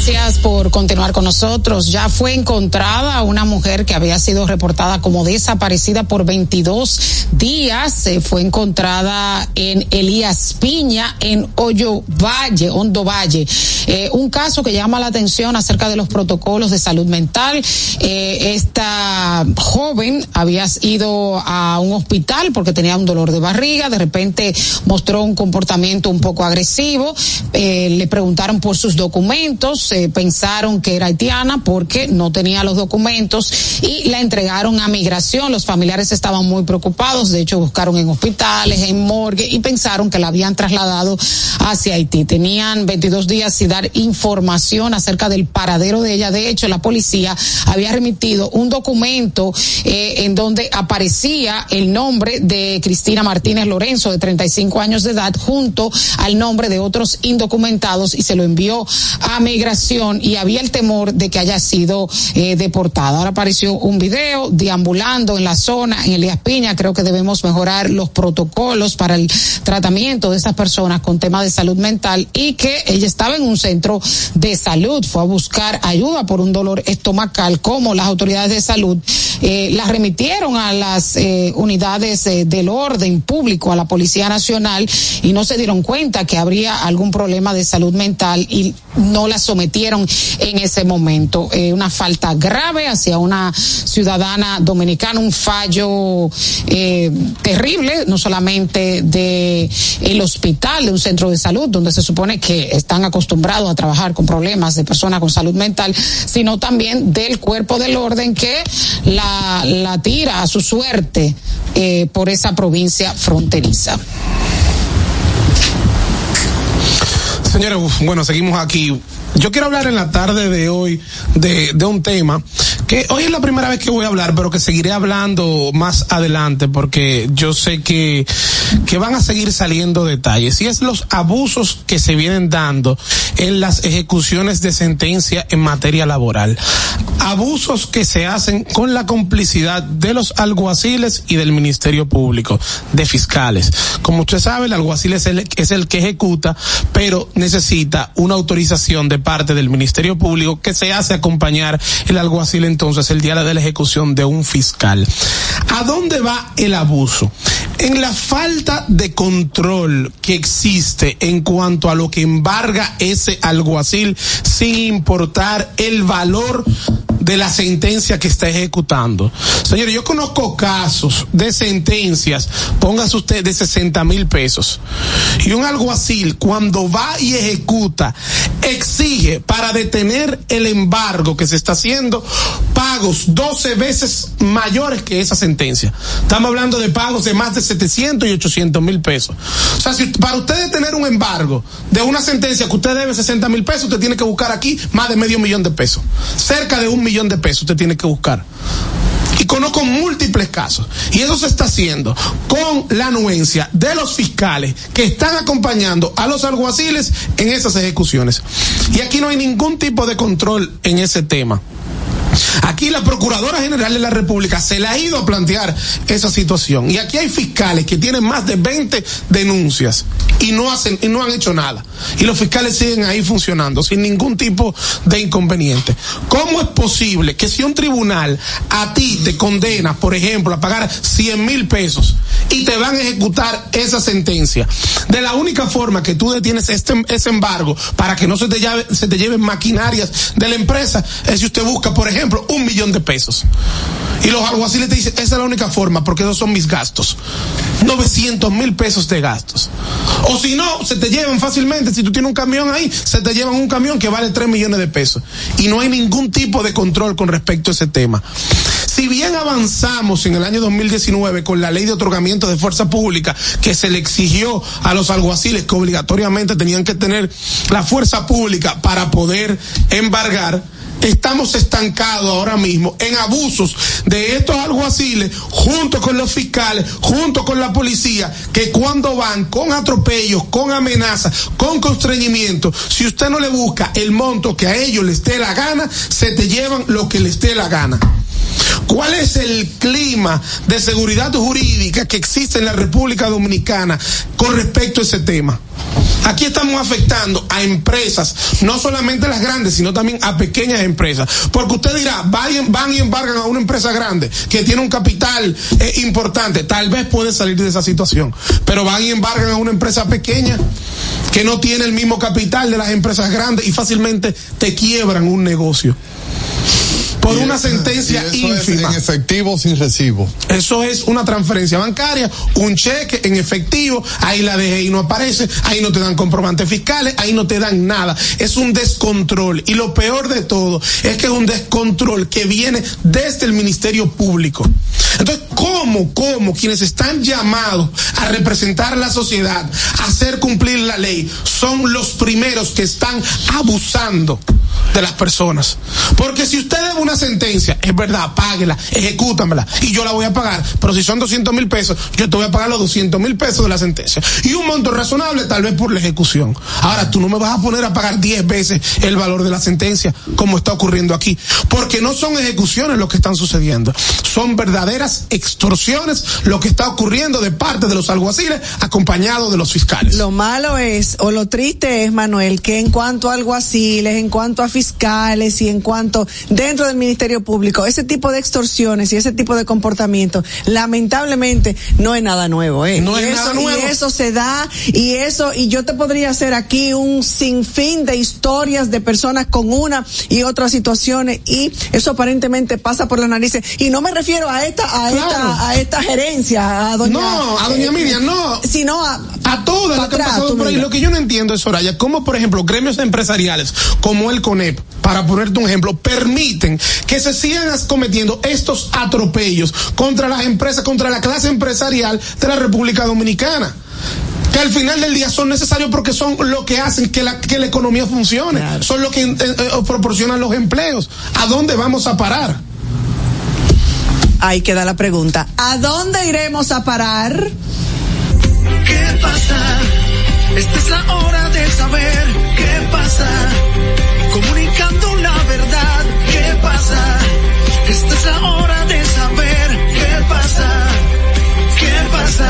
S4: Gracias por continuar con nosotros. Ya fue encontrada una mujer que había sido reportada como desaparecida por 22 días. Se fue encontrada en Elías Piña, en Hoyo Valle, Hondo Valle. Eh, un caso que llama la atención acerca de los protocolos de salud mental. Eh, esta joven había ido a un hospital porque tenía un dolor de barriga. De repente mostró un comportamiento un poco agresivo. Eh, le preguntaron por sus documentos eh, pensaron que era haitiana porque no tenía los documentos y la entregaron a migración. Los familiares estaban muy preocupados, de hecho buscaron en hospitales, en morgue y pensaron que la habían trasladado hacia Haití. Tenían 22 días sin dar información acerca del paradero de ella. De hecho, la policía había remitido un documento eh, en donde aparecía el nombre de Cristina Martínez Lorenzo, de 35 años de edad, junto al nombre de otros indocumentados y se lo envió a migración y había el temor de que haya sido eh, deportada. Ahora apareció un video deambulando en la zona, en Elías Piña. Creo que debemos mejorar los protocolos para el tratamiento de estas personas con temas de salud mental y que ella estaba en un centro de salud, fue a buscar ayuda por un dolor estomacal, como las autoridades de salud eh, la remitieron a las eh, unidades eh, del orden público, a la Policía Nacional, y no se dieron cuenta que habría algún problema de salud mental y no la sometieron en ese momento. Eh, una falta grave hacia una ciudadana dominicana, un fallo eh, terrible, no solamente de el hospital, de un centro de salud, donde se supone que están acostumbrados a trabajar con problemas de personas con salud mental, sino también del cuerpo del orden que la, la tira a su suerte eh, por esa provincia fronteriza.
S3: Señores, bueno, seguimos aquí. Yo quiero hablar en la tarde de hoy de, un tema que hoy es la primera vez que voy a hablar, pero que seguiré hablando más adelante porque yo sé que, que van a seguir saliendo detalles y es los abusos que se vienen dando en las ejecuciones de sentencia en materia laboral. Abusos que se hacen con la complicidad de los alguaciles y del Ministerio Público, de fiscales. Como usted sabe, el alguacil es el, es el que ejecuta, pero necesita una autorización de parte del Ministerio Público que se hace acompañar el alguacil entonces el día de la ejecución de un fiscal. ¿A dónde va el abuso? En la falta de control que existe en cuanto a lo que embarga ese alguacil sin importar el valor de la sentencia que está ejecutando. Señores, yo conozco casos de sentencias, póngase usted de 60 mil pesos. Y un alguacil cuando va y ejecuta, exige para detener el embargo que se está haciendo pagos 12 veces mayores que esa sentencia. Estamos hablando de pagos de más de 700 y 800 mil pesos. O sea, si para usted detener un embargo de una sentencia que usted debe 60 mil pesos, usted tiene que buscar aquí más de medio millón de pesos. Cerca de un millón de pesos usted tiene que buscar. Y conozco múltiples casos. Y eso se está haciendo con la anuencia de los fiscales que están acompañando a los alguaciles en esas ejecuciones. Y aquí no hay ningún tipo de control en ese tema. Aquí la Procuradora General de la República se le ha ido a plantear esa situación. Y aquí hay fiscales que tienen más de 20 denuncias y no hacen y no han hecho nada. Y los fiscales siguen ahí funcionando sin ningún tipo de inconveniente. ¿Cómo es posible que si un tribunal a ti te condena, por ejemplo, a pagar 100 mil pesos y te van a ejecutar esa sentencia, de la única forma que tú detienes este, ese embargo para que no se te, llave, se te lleven maquinarias de la empresa es si usted busca, por ejemplo, un millón de pesos. Y los alguaciles te dicen, esa es la única forma porque esos son mis gastos. 900 mil pesos de gastos. O si no, se te llevan fácilmente, si tú tienes un camión ahí, se te llevan un camión que vale 3 millones de pesos. Y no hay ningún tipo de control con respecto a ese tema. Si bien avanzamos en el año 2019 con la ley de otorgamiento de fuerza pública que se le exigió a los alguaciles que obligatoriamente tenían que tener la fuerza pública para poder embargar, estamos estancados ahora mismo en abusos de estos alguaciles junto con los fiscales, junto con la policía, que cuando van con atropellos, con amenazas, con constreñimiento, si usted no le busca el monto que a ellos les dé la gana, se te llevan lo que les dé la gana. ¿Cuál es el clima de seguridad jurídica que existe en la República Dominicana con respecto a ese tema? Aquí estamos afectando a empresas, no solamente las grandes, sino también a pequeñas empresas. Porque usted dirá, van, y embargan a una empresa grande que tiene un capital eh, importante, tal vez puede salir de esa situación. Pero van y embargan a una empresa pequeña que no tiene el mismo capital de las empresas grandes y fácilmente te quiebran un negocio por
S7: Y
S3: una
S7: es-
S3: sentencia
S7: y eso es
S3: ínfima.
S7: en efectivo o sin recibo.
S3: Eso es una transferencia bancaria, un cheque en efectivo, ahí la dejé y no aparece, ahí no te dan comprobantes fiscales, ahí no te dan nada. Es un descontrol. Y lo peor de todo es que es un descontrol que viene desde el Ministerio Público. Entonces, ¿cómo, cómo quienes están llamados a representar a la sociedad, a hacer cumplir la ley, son los primeros que están abusando de las personas? Porque si usted debe una sentencia, es verdad, páguela, ejecútamela, y yo la voy a pagar. Pero si son 200 mil pesos, yo te voy a pagar los 200 mil pesos de la sentencia. Y un monto razonable tal vez por la ejecución. Ahora, tú no me vas a poner a pagar 10 veces el valor de la sentencia, como está ocurriendo aquí. Porque no son ejecuciones lo que están sucediendo. Son verdaderas extorsiones lo que está ocurriendo de parte de los alguaciles acompañados de los fiscales.
S2: Lo malo es, o lo triste es, Manuel, que en cuanto a alguaciles, en cuanto a fiscales y en cuanto dentro del Ministerio Público, ese tipo de extorsiones y ese tipo de comportamiento, lamentablemente no es nada nuevo, ¿eh?
S3: No
S2: y
S3: es
S2: eso,
S3: nada nuevo.
S2: Y eso se da, y eso, y yo te podría hacer aquí un sinfín de historias de personas con una y otras situaciones, y eso aparentemente pasa por las narices. Y no me refiero a esta, a
S3: Claro.
S2: esta, a esta gerencia, a doña.
S3: No, a doña
S2: eh,
S3: Miriam, no.
S2: Sino a,
S3: a todas las que han pasado por ahí. Lo que yo no entiendo es, Soraya, como por ejemplo gremios empresariales como el CONEP, para ponerte un ejemplo, permiten que se sigan cometiendo estos atropellos contra las empresas, contra la clase empresarial de la República Dominicana. Que al final del día son necesarios porque son lo que hacen que la, que la economía funcione,
S2: Claro.
S3: son lo que eh, eh, proporcionan los empleos. ¿A dónde vamos a parar?
S2: Ahí queda la pregunta. ¿A dónde iremos a parar?
S5: ¿Qué pasa? Esta es la hora de saber qué pasa. Pasa? Esta es la hora de saber qué pasa. ¿Qué pasa?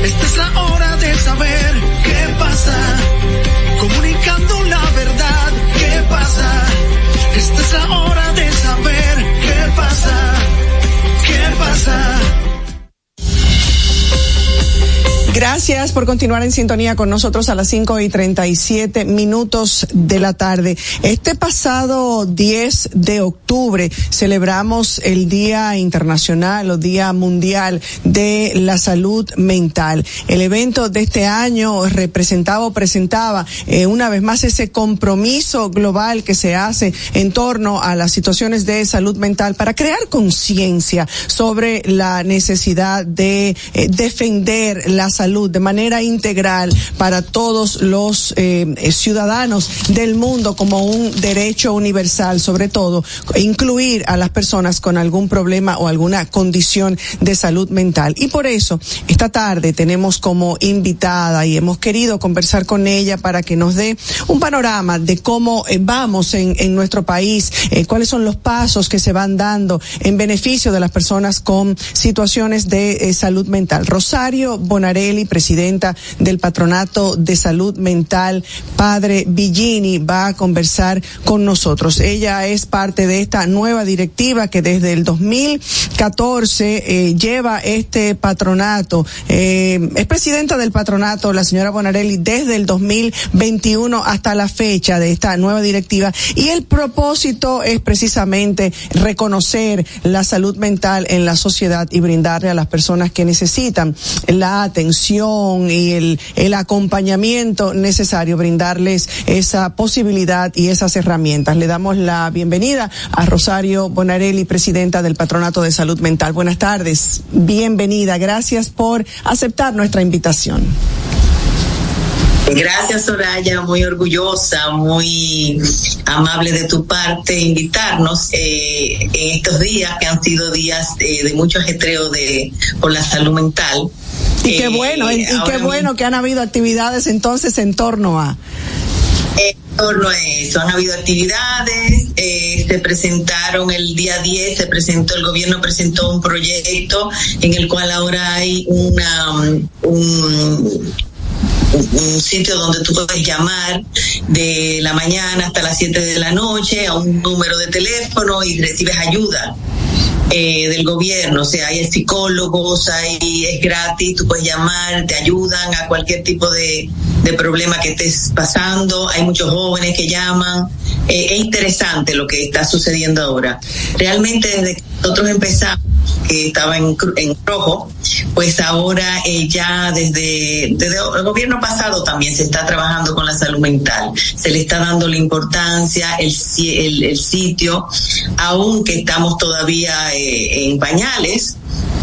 S5: Esta es la hora de saber qué pasa.
S2: Gracias por continuar en sintonía con nosotros a las 5 y 37 minutos de la tarde. Este pasado 10 de octubre celebramos el Día Internacional o Día Mundial de la Salud Mental. El evento de este año representaba o presentaba eh, una vez más ese compromiso global que se hace en torno a las situaciones de salud mental para crear conciencia sobre la necesidad de eh, defender la salud de manera integral para todos los eh, ciudadanos del mundo como un derecho universal, sobre todo incluir a las personas con algún problema o alguna condición de salud mental. Y por eso, esta tarde tenemos como invitada y hemos querido conversar con ella para que nos dé un panorama de cómo eh, vamos en, nuestro país, eh, cuáles son los pasos que se van dando en beneficio de las personas con situaciones de salud mental. Rosario Bonarelli presidenta del Patronato de Salud Mental, Padre Villini, va a conversar con nosotros. Ella es parte de esta nueva directiva que desde el 2014 eh, lleva este patronato. Eh, es presidenta del patronato, la señora Bonarelli, desde el 2021 hasta la fecha de esta nueva directiva. Y el propósito es precisamente reconocer la salud mental en la sociedad y brindarle a las personas que necesitan la atención y el, el acompañamiento necesario, brindarles esa posibilidad y esas herramientas. Le damos la bienvenida a Rosario Bonarelli, presidenta del Patronato de Salud Mental. Buenas tardes, bienvenida. Gracias por aceptar nuestra invitación.
S8: Gracias, Soraya, muy orgullosa, muy amable de tu parte invitarnos eh, en estos días que han sido días eh, de mucho ajetreo de por la salud mental.
S2: Y qué bueno, y, qué bueno que han habido actividades entonces en torno a
S8: en torno a eso. Han habido actividades, eh, se presentaron el día 10, se presentó, el gobierno presentó un proyecto en el cual ahora hay una, un, un sitio donde tú puedes llamar de la mañana hasta las 7 de la noche a un número de teléfono y recibes ayuda. Eh, del gobierno, o sea, hay psicólogos, hay, es gratis, tú puedes llamar, te ayudan a cualquier tipo de, de problema que estés pasando, hay muchos jóvenes que llaman, eh, es interesante lo que está sucediendo ahora. Realmente desde que nosotros empezamos, que estaba en, en rojo, pues ahora eh, ya desde, desde el gobierno pasado también se está trabajando con la salud mental, se le está dando la importancia, el, el, el sitio, aunque estamos todavía eh, en pañales,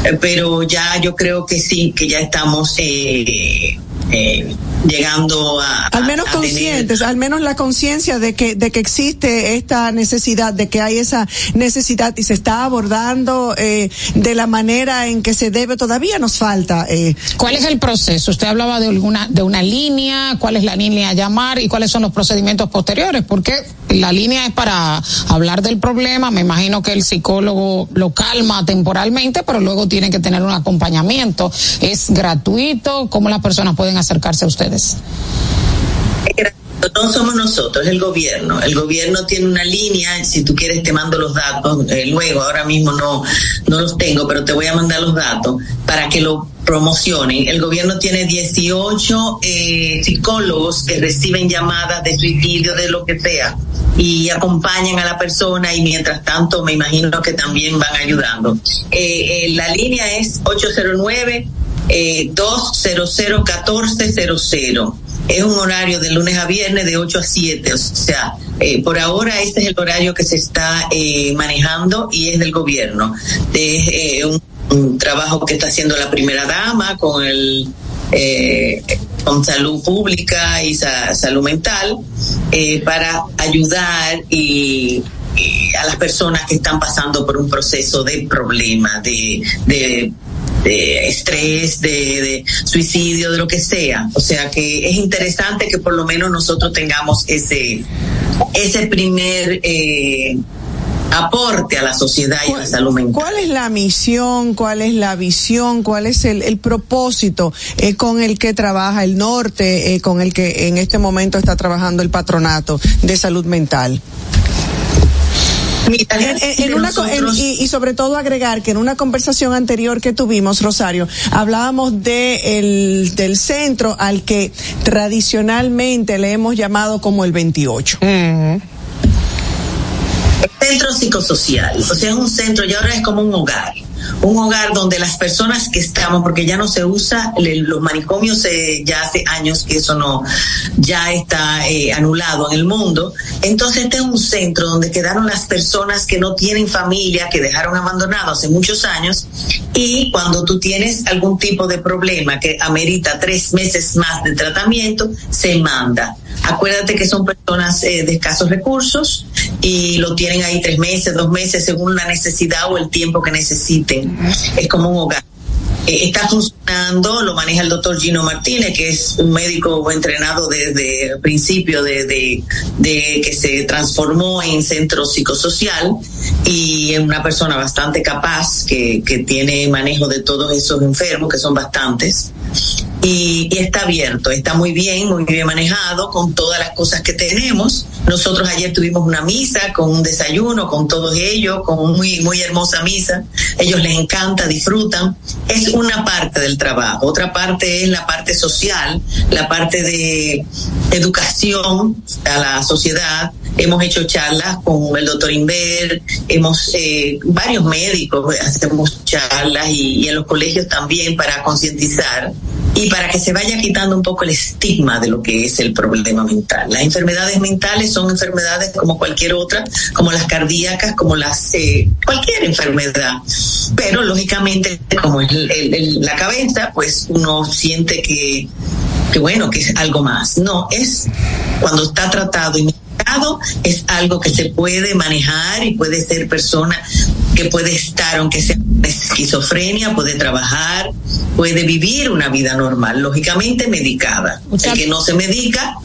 S8: eh, pero ya yo creo que sí, que ya estamos eh, eh, llegando a
S2: al menos
S8: a
S2: conscientes,
S8: tener...
S2: al menos la conciencia de que de que existe esta necesidad, de que hay esa necesidad y se está abordando eh, de la manera en que se debe. Todavía nos falta. Eh.
S4: ¿Cuál es el proceso? Usted hablaba de alguna de una línea. ¿Cuál es la línea a llamar y cuáles son los procedimientos posteriores? Porque la línea es para hablar del problema. Me imagino que el psicólogo lo calma temporalmente, pero luego tiene que tener un acompañamiento. Es gratuito. ¿Cómo las personas pueden acercarse a ustedes?
S8: No somos nosotros, es el gobierno. El gobierno tiene una línea, si tú quieres te mando los datos, eh, luego, ahora mismo no, no los tengo, pero te voy a mandar los datos para que lo promocionen. El gobierno tiene 18 eh, psicólogos que reciben llamadas de suicidio, de lo que sea, y acompañan a la persona y mientras tanto me imagino que también van ayudando. Eh, eh, la línea es 809 eh, 200-1400. Es un horario de lunes a viernes de 8 a 7. O sea, eh, por ahora este es el horario que se está eh, manejando y es del gobierno. Eh, un, un, trabajo que está haciendo la primera dama con el eh, con salud pública y salud mental eh, para ayudar y, a las personas que están pasando por un proceso de problema, de, de de estrés, de, suicidio, de lo que sea. O sea que es interesante que por lo menos nosotros tengamos ese, ese primer eh, aporte a la sociedad y a la salud mental.
S2: ¿Cuál es la misión, cuál es la visión, cuál es el, el propósito eh, con el que trabaja el norte, eh, con el que en este momento está trabajando el patronato de salud mental? y, sobre todo agregar que en una conversación anterior que tuvimos, Rosario, hablábamos de el, del centro al que tradicionalmente le hemos llamado como el 28.
S8: Centro psicosocial, o sea, es un centro y ahora es como un hogar un hogar donde las personas que estamos, porque ya no se usa, los manicomios ya hace años que eso no, ya está eh, anulado en el mundo. Entonces este es un centro donde quedaron las personas que no tienen familia, que dejaron abandonado hace muchos años y cuando tú tienes algún tipo de problema que amerita tres meses más de tratamiento, se manda. Acuérdate que son personas eh, de escasos recursos y lo tienen ahí tres meses, dos meses, según la necesidad o el tiempo que necesiten. Es como un hogar. Eh, está funcionando, lo maneja el doctor Gino Martínez, que es un médico entrenado desde el principio de, que se transformó en centro psicosocial y es una persona bastante capaz que tiene manejo de todos esos enfermos, que son bastantes y, está abierto, está muy bien, muy bien manejado con todas las cosas que tenemos. Nosotros ayer tuvimos una misa con un desayuno con todos ellos, con muy muy hermosa misa. Ellos les encanta, disfrutan. Es una parte del trabajo. Otra parte es la parte social, la parte de educación a la sociedad. Hemos hecho charlas con el doctor Inver, hemos eh, varios médicos hacemos charlas y en los colegios también para concientizar y para que se vaya quitando un poco el estigma de lo que es el problema mental. Las enfermedades mentales son enfermedades como cualquier otra, como las cardíacas, como las eh, cualquier enfermedad. Pero lógicamente, como es la cabeza, pues uno siente que, que bueno, que es algo más. No, es cuando está tratado y es algo que se puede manejar y puede ser persona que puede estar, aunque sea esquizofrenia, puede trabajar, puede vivir una vida normal, lógicamente medicada. El que no se medica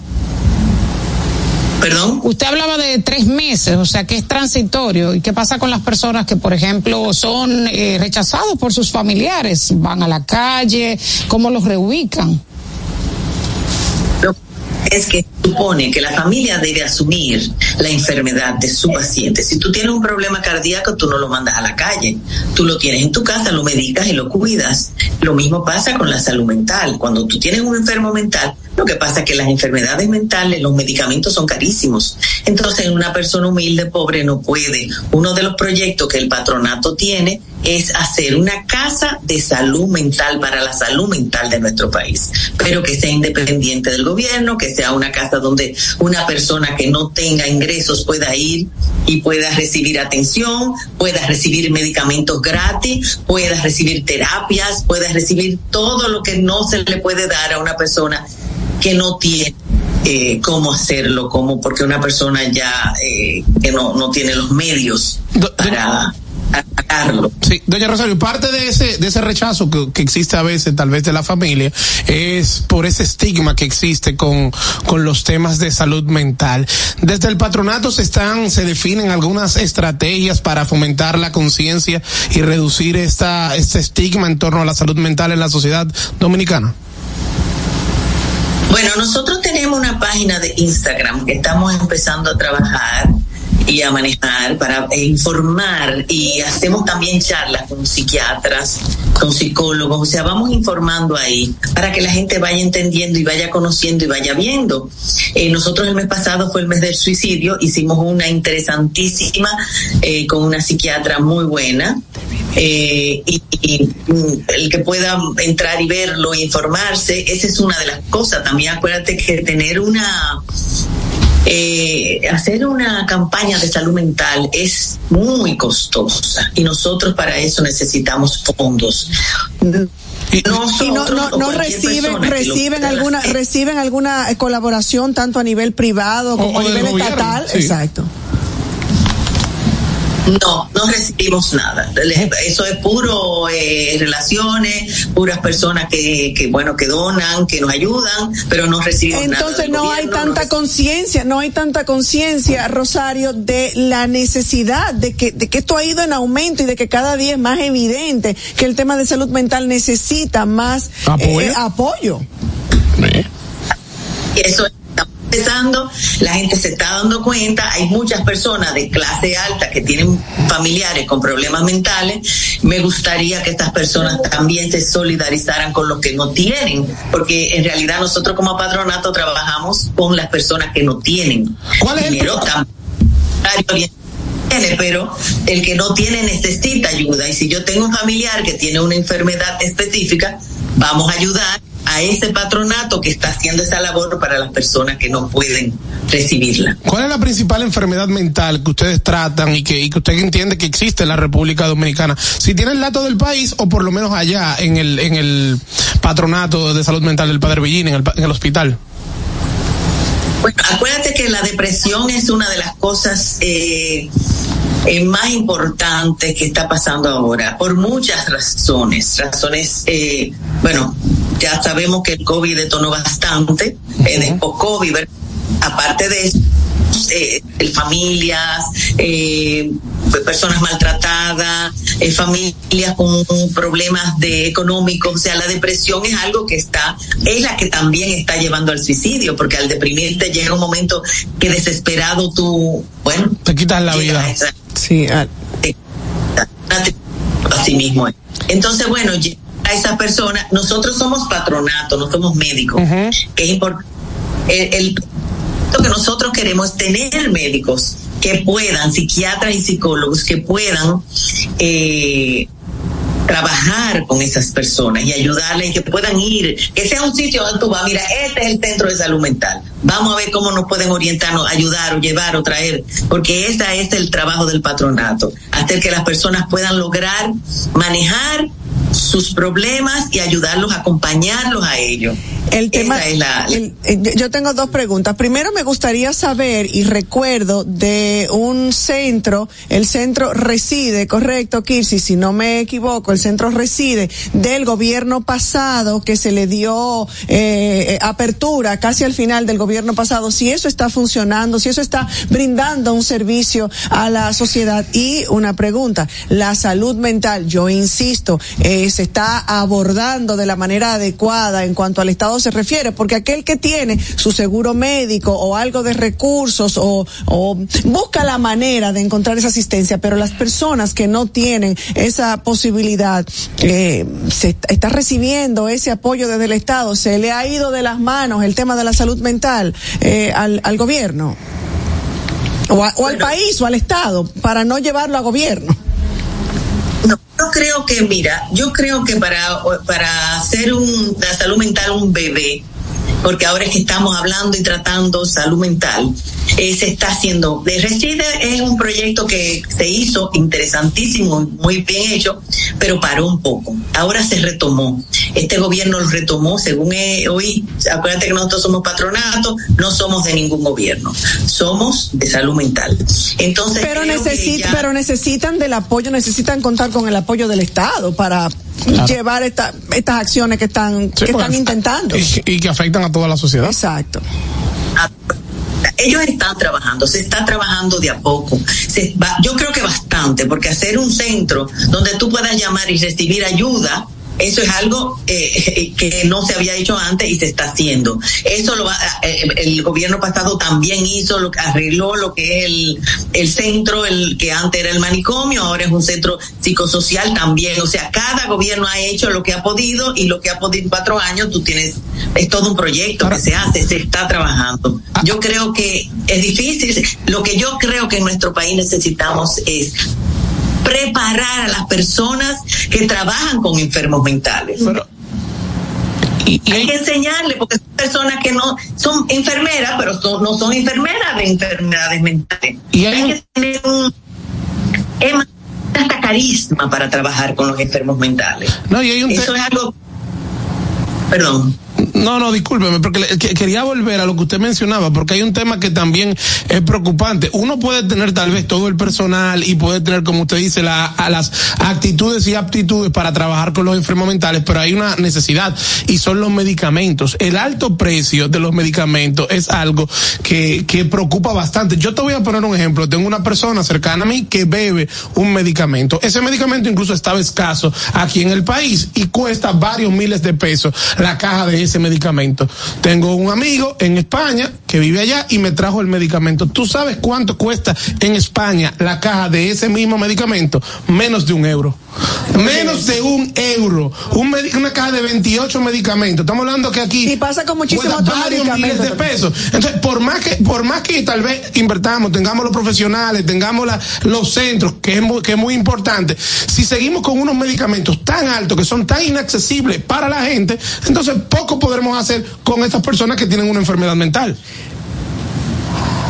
S8: Perdón.
S4: Usted hablaba de tres meses, o sea que es transitorio. ¿Y qué pasa con las personas que, por ejemplo, son eh, rechazados por sus familiares? Van a la calle, ¿cómo los reubican?
S8: Es que supone que la familia debe asumir la enfermedad de su paciente. Si tú tienes un problema cardíaco, tú no lo mandas a la calle, tú lo tienes en tu casa, lo medicas y lo cuidas. Lo mismo pasa con la salud mental. Cuando tú tienes un enfermo mental, lo que pasa es que las enfermedades mentales, los medicamentos son carísimos. Entonces, una persona humilde, pobre, no puede. Uno de los proyectos que el patronato tiene es hacer una casa de salud mental para la salud mental de nuestro país, pero que sea independiente del gobierno, que sea una casa donde una persona que no tenga ingresos pueda ir y pueda recibir atención, pueda recibir medicamentos gratis, pueda recibir terapias, pueda recibir todo lo que no se le puede dar a una persona que no tiene eh, cómo hacerlo, cómo, porque una persona ya eh, que no, no tiene los medios para
S3: Sí, doña Rosario, parte de ese, de ese rechazo que, que, existe a veces, tal vez de la familia, es por ese estigma que existe con, con los temas de salud mental. Desde el patronato se están, se definen algunas estrategias para fomentar la conciencia y reducir esta, este estigma en torno a la salud mental en la sociedad dominicana.
S8: Bueno, nosotros tenemos una página de Instagram que estamos empezando a trabajar y a manejar para informar y hacemos también charlas con psiquiatras, con psicólogos, o sea, vamos informando ahí para que la gente vaya entendiendo y vaya conociendo y vaya viendo. Eh, nosotros el mes pasado fue el mes del suicidio, hicimos una interesantísima eh, con una psiquiatra muy buena. Eh, y, y, mm, el que pueda entrar y verlo e informarse, esa es una de las cosas. También acuérdate que tener una eh, hacer una campaña de salud mental es muy costosa y nosotros para eso necesitamos fondos.
S2: y no, no, no reciben reciben alguna reciben alguna colaboración tanto a nivel privado como
S3: O-
S2: a nivel
S3: gobierno,
S2: estatal
S3: sí.
S2: exacto
S8: No, no recibimos nada. Eso es puro eh, relaciones, puras personas que, que, bueno, que donan, que nos ayudan, pero no recibimos nada.
S2: Entonces no hay tanta conciencia, no hay tanta conciencia, Rosario, de la necesidad de que, de que esto ha ido en aumento y de que cada día es más evidente que el tema de salud mental necesita más
S3: ¿Apoyo?
S2: eh, apoyo.
S8: Eso está empezando, la gente se está dando cuenta, hay muchas personas de clase alta que tienen familiares con problemas mentales, me gustaría que estas personas también se solidarizaran con los que no tienen, porque en realidad nosotros como patronato trabajamos con las personas que no tienen.
S3: ¿Cuál es el
S8: dinero pero el que no tiene necesita ayuda. Y si yo tengo un familiar que tiene una enfermedad específica, vamos a ayudar a ese patronato que está haciendo esa labor para las personas que no pueden recibirla.
S3: ¿Cuál es la principal enfermedad mental que ustedes tratan y que, y que usted entiende que existe en la República Dominicana? Si tiene el dato del país o por lo menos allá en el, en el patronato de salud mental del Padre Villín, en el, en el hospital.
S8: Bueno, acuérdate que la depresión es una de las cosas eh, eh, más importantes que está pasando ahora, por muchas razones. Razones, eh, bueno, ya sabemos que el COVID detonó bastante, eh, después COVID, ¿verdad? aparte de eso, eh, familias, eh, personas maltratadas, eh, familias con problemas de económicos, o sea, la depresión es algo que está, es la que también está llevando al suicidio, porque al deprimirte llega un momento que desesperado tú, bueno,
S3: te quitas la
S8: vida.
S2: Sí,
S8: así mismo. es. Entonces, bueno, a esas personas, nosotros somos patronato, no somos médicos, que es importante. El, el- lo que nosotros queremos es tener médicos que puedan, psiquiatras y psicólogos que puedan eh, trabajar con esas personas y ayudarles, que puedan ir, que sea un sitio donde tú vas, mira, este es el centro de salud mental. Vamos a ver cómo nos pueden orientarnos, ayudar o llevar o traer, porque ese es el trabajo del patronato, hacer que las personas puedan lograr manejar sus problemas y ayudarlos acompañarlos a ellos.
S2: El tema,
S8: Esa es la-
S2: el- eh, yo- tengo dos preguntas. Primero me gustaría saber y recuerdo de un centro, el centro reside, correcto, Kirsi, si no me equivoco, el centro reside del gobierno pasado que se le dio eh, apertura casi al final del gobierno pasado, si eso está funcionando, si eso está brindando un servicio a la sociedad. Y una pregunta, la salud mental, yo insisto, eh, se está abordando de la manera adecuada en cuanto al Estado se refiere, porque aquel que tiene su seguro médico o algo de recursos o, o busca la manera de encontrar esa asistencia, pero las personas que no tienen esa posibilidad, eh, se está- recibiendo ese apoyo desde el Estado, se le ha ido de las manos el tema de la salud mental eh, al, al gobierno. O, a- o al país o al Estado, para no llevarlo a gobierno.
S8: Creo que, mira, yo creo que para, para hacer un, la salud mental un bebé, porque ahora es que estamos hablando y tratando salud mental, eh, se está haciendo. De Reside es un proyecto que se hizo interesantísimo, muy bien hecho, pero paró un poco. Ahora se retomó. Este gobierno lo retomó, según eh, hoy, acuérdate que nosotros somos patronato, no somos de ningún gobierno, somos de salud mental. Entonces,
S2: pero,
S8: ya-
S2: necesitan del apoyo, necesitan contar con el apoyo del Estado para llevar esta, estas acciones que están, que
S3: porque-
S2: están intentando.
S3: Y, y que afectan a toda la sociedad.
S2: Exacto.
S8: ellos están trabajando, se está trabajando de a poco. Se va- yo creo que bastante, porque hacer un centro donde tú puedas llamar y recibir ayuda, eso es algo eh, <laughs> que no se había hecho antes y se está haciendo. Eso lo va, eh, el gobierno pasado también hizo, lo, arregló lo que es el, el centro, el que antes era el manicomio, ahora es un centro psicosocial también. O sea, cada gobierno ha hecho lo que ha podido y lo que ha podido en cuatro años, tú tienes, es todo un proyecto que se hace, se está trabajando. Yo creo que es difícil. Lo que yo creo que en nuestro país necesitamos es preparar a las personas que trabajan con enfermos mentales. hay que enseñarle, porque son personas que no son enfermeras, pero son- no son enfermeras de enfermedades mentales.
S3: Y
S8: hay, que tener un hasta carisma para trabajar con los enfermos mentales.
S3: No, y hay un
S8: Eso es algo Perdón.
S3: No, no, discúlpeme, porque le- que- quería volver a lo que usted mencionaba, porque hay un tema que también es preocupante. Uno puede tener tal vez todo el personal y puede tener, como usted dice, la, a las actitudes y aptitudes para trabajar con los enfermos mentales, pero hay una necesidad y son los medicamentos. El alto precio de los medicamentos es algo que, que preocupa bastante. Yo te voy a poner un ejemplo. Tengo una persona cercana a mí que bebe un medicamento. Ese medicamento incluso estaba escaso aquí en el país y cuesta varios miles de pesos la caja de ese medicamento. Tengo un amigo en España que vive allá y me trajo el medicamento. ¿Tú sabes cuánto cuesta en España la caja de ese mismo medicamento? Menos de un euro. Menos de un euro. Un una caja de 28 medicamentos. Estamos hablando que aquí.
S2: Y pasa con muchísimos otros
S3: varios miles de
S2: medicamentos.
S3: pesos. Entonces, por más que, por más que tal vez invertamos, tengamos los profesionales, tengamos la- los centros, que es, muy, que es muy importante, si seguimos con unos medicamentos tan altos, que son tan inaccesibles para la gente, entonces poco podremos hacer con estas personas que tienen una enfermedad mental.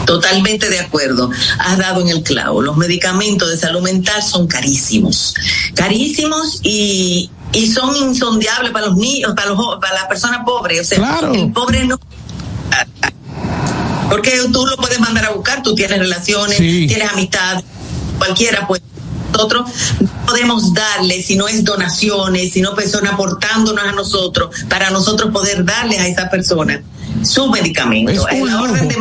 S8: Totalmente de acuerdo. Has dado en el clavo. Los medicamentos de salud mental son carísimos. Carísimos y, y son insondiables para los niños, para, los, para las personas pobres. O sea,
S3: Claro.
S8: el pobre no. Porque tú lo puedes mandar a buscar, tú tienes relaciones,
S3: Sí.
S8: tienes amistad, cualquiera pues nosotros no podemos darle si no es donaciones, sino personas aportándonos a nosotros, para nosotros poder darles a esa persona su medicamento.
S3: Es un
S8: En la orden de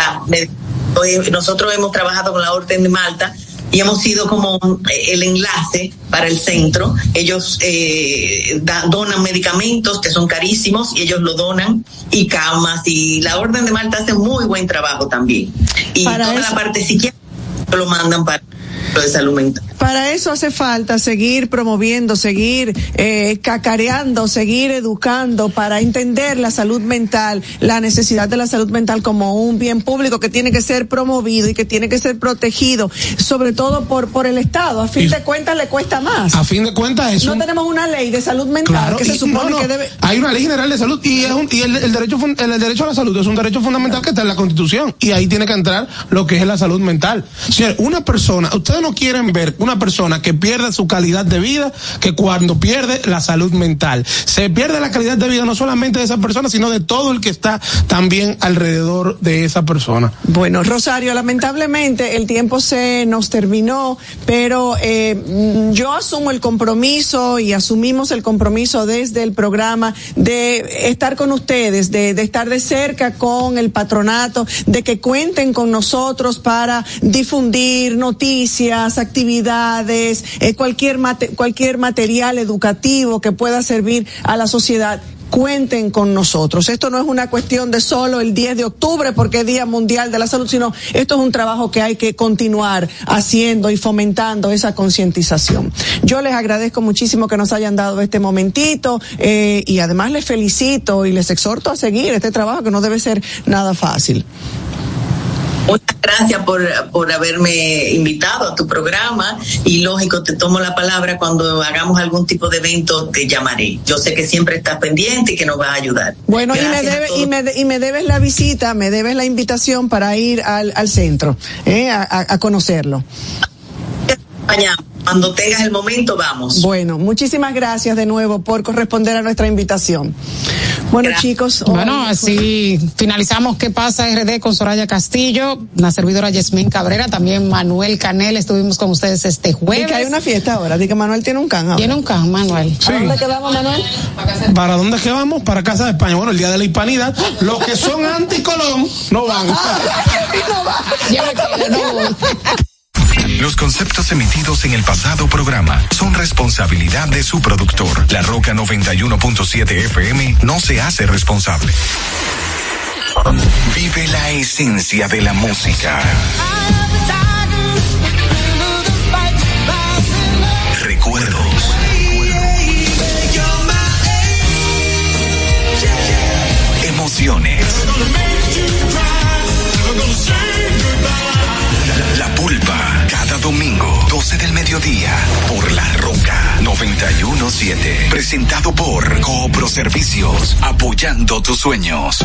S8: Malta, nosotros hemos trabajado con la Orden de Malta y hemos sido como eh, el enlace para el centro. Ellos eh, da- donan medicamentos que son carísimos y ellos lo donan y camas y la Orden de Malta hace muy buen trabajo también. Y
S2: Para
S8: toda
S2: eso-
S8: la parte psiquiátrica lo mandan para de salud mental.
S2: Para eso hace falta seguir promoviendo, seguir eh, cacareando, seguir educando para entender la salud mental, la necesidad de la salud mental como un bien público que tiene que ser promovido y que tiene que ser protegido, sobre todo por por el Estado. A fin
S3: Y-
S2: de cuentas le cuesta más.
S3: A fin de cuentas es
S2: No
S3: un-
S2: tenemos una ley de salud mental
S3: Claro,
S2: que se supone
S3: no, no,
S2: que debe.
S3: Hay una ley general de salud y, es un- y el, el derecho fun- el, el derecho a la salud es un derecho fundamental que está en la Constitución y ahí tiene que entrar lo que es la salud mental. Señor, una persona, ustedes no quieren ver una persona que pierde su calidad de vida que cuando pierde la salud mental. Se pierde la calidad de vida no solamente de esa persona, sino de todo el que está también alrededor de esa persona.
S2: Bueno, Rosario, lamentablemente el tiempo se nos terminó, pero eh, yo asumo el compromiso y asumimos el compromiso desde el programa de estar con ustedes, de, de estar de cerca con el patronato, de que cuenten con nosotros para difundir noticias, actividades, eh, cualquier, cualquier material educativo que pueda servir a la sociedad cuenten con nosotros. Esto no es una cuestión de solo el 10 de octubre porque es Día Mundial de la Salud, sino esto es un trabajo que hay que continuar haciendo y fomentando esa concientización. Yo les agradezco muchísimo que nos hayan dado este momentito eh, y además les felicito y les exhorto a seguir este trabajo que no debe ser nada fácil.
S8: Muchas gracias por, por haberme invitado a tu programa y lógico, te tomo la palabra cuando hagamos algún tipo de evento, te llamaré. Yo sé que siempre estás pendiente y que nos vas a ayudar.
S2: Bueno, y me, debe, y, me, de- y me debes la visita, me debes la invitación para ir al, al centro, eh, a conocerlo.
S8: Cuando tengas el momento, vamos.
S2: Bueno, muchísimas gracias de nuevo por corresponder a nuestra invitación. Bueno, chicos.
S4: Bueno, así finalizamos ¿Qué pasa RD con Soraya Castillo, la servidora Yasmín Cabrera, también Manuel Canel, estuvimos con ustedes este
S2: Y
S4: jueves.
S2: que hay una fiesta ahora, di que Manuel tiene un can ahora.
S4: Tiene un can, Manuel.
S2: ¿A dónde quedamos, Manuel?
S3: ¿Para dónde es que vamos? Para Casa de España. Bueno, el Día de la Hispanidad. Los que son anticolón no van. <laughs>
S4: Ya me quedé, no voy.
S9: Los conceptos emitidos en el pasado programa son responsabilidad de su productor. La Roca 91.7 FM no se hace responsable. Vive la esencia de la música. 12 del mediodía, por La Roca 917. Presentado por Coopro Servicios, apoyando tus sueños.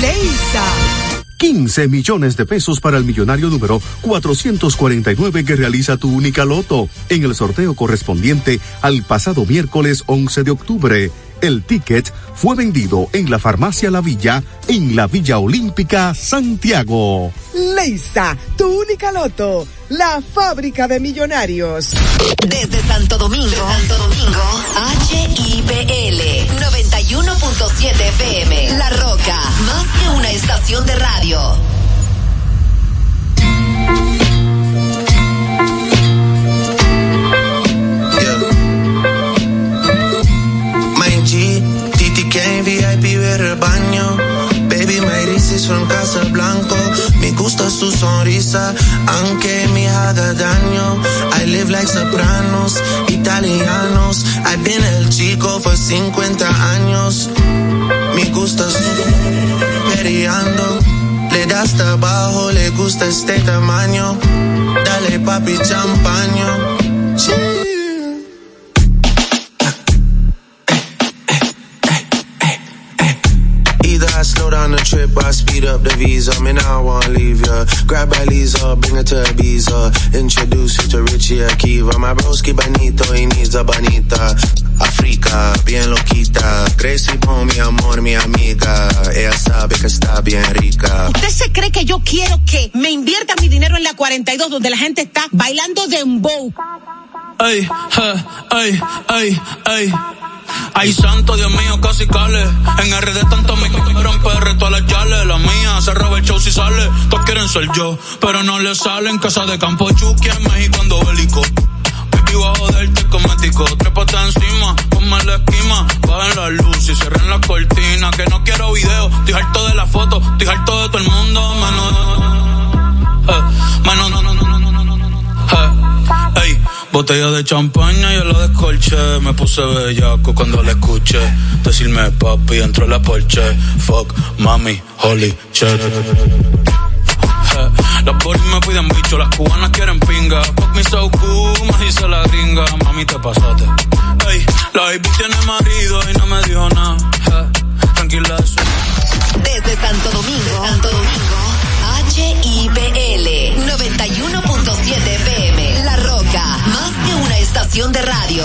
S10: Leisa. 15 millones de pesos para el millonario número 449 que realiza tu única loto en el sorteo correspondiente al pasado miércoles 11 de octubre. El ticket fue vendido en la farmacia La Villa en la Villa Olímpica Santiago.
S11: Leisa, tu única loto, la fábrica de millonarios.
S12: Desde Santo Domingo, Santo Domingo, HIPL 91.7 FM, La Roca, más que una estación de radio.
S13: Like sopranos, italianos. I've been el chico por 50 años. Gusta su periando. Le das trabajo, le gusta este tamaño. Dale papi champaño.
S14: Grab by Lisa, bring her to Ibiza. Introduce you to Richie Akiva. My broski bonito, he needs a bonita. Africa, bien loquita. Gracie por mi amor, mi amiga. Ella sabe que está bien rica.
S15: ¿Usted se cree que yo quiero que me invierta mi dinero en la 42 donde la gente está bailando dembow?
S16: Ay, ay, ay, ay. Ay, santo Dios mío, casi cale. En RD tanto me quieren PR todas las yales. La mía se roba el show si sale. Todos quieren ser yo, pero no le salen. Casa de campo Chucky en México ando bélico. Baby, a joderte cosmético. Trépate encima, ponme la esquima. Bajen la luz y cierren la cortina. Que no quiero video. Estoy harto de la foto. Estoy harto de todo el mundo. Menos. Eh, menos. No, no, no, no, no, no, no. Eh, ey. Botella de champaña, yo la descolché. Me puse bellaco cuando la escuché. Decirme papi, entró la porche. Fuck, mami, holy shit. Las bolis me piden bicho, las cubanas quieren pinga. Fuck me so cool, me dice la gringa. Mami, te pasaste. Ey, la baby tiene marido y no me dijo nada. Tranquila, eso.
S12: Desde Santo Domingo, Santo Domingo, HIPL estación de radio.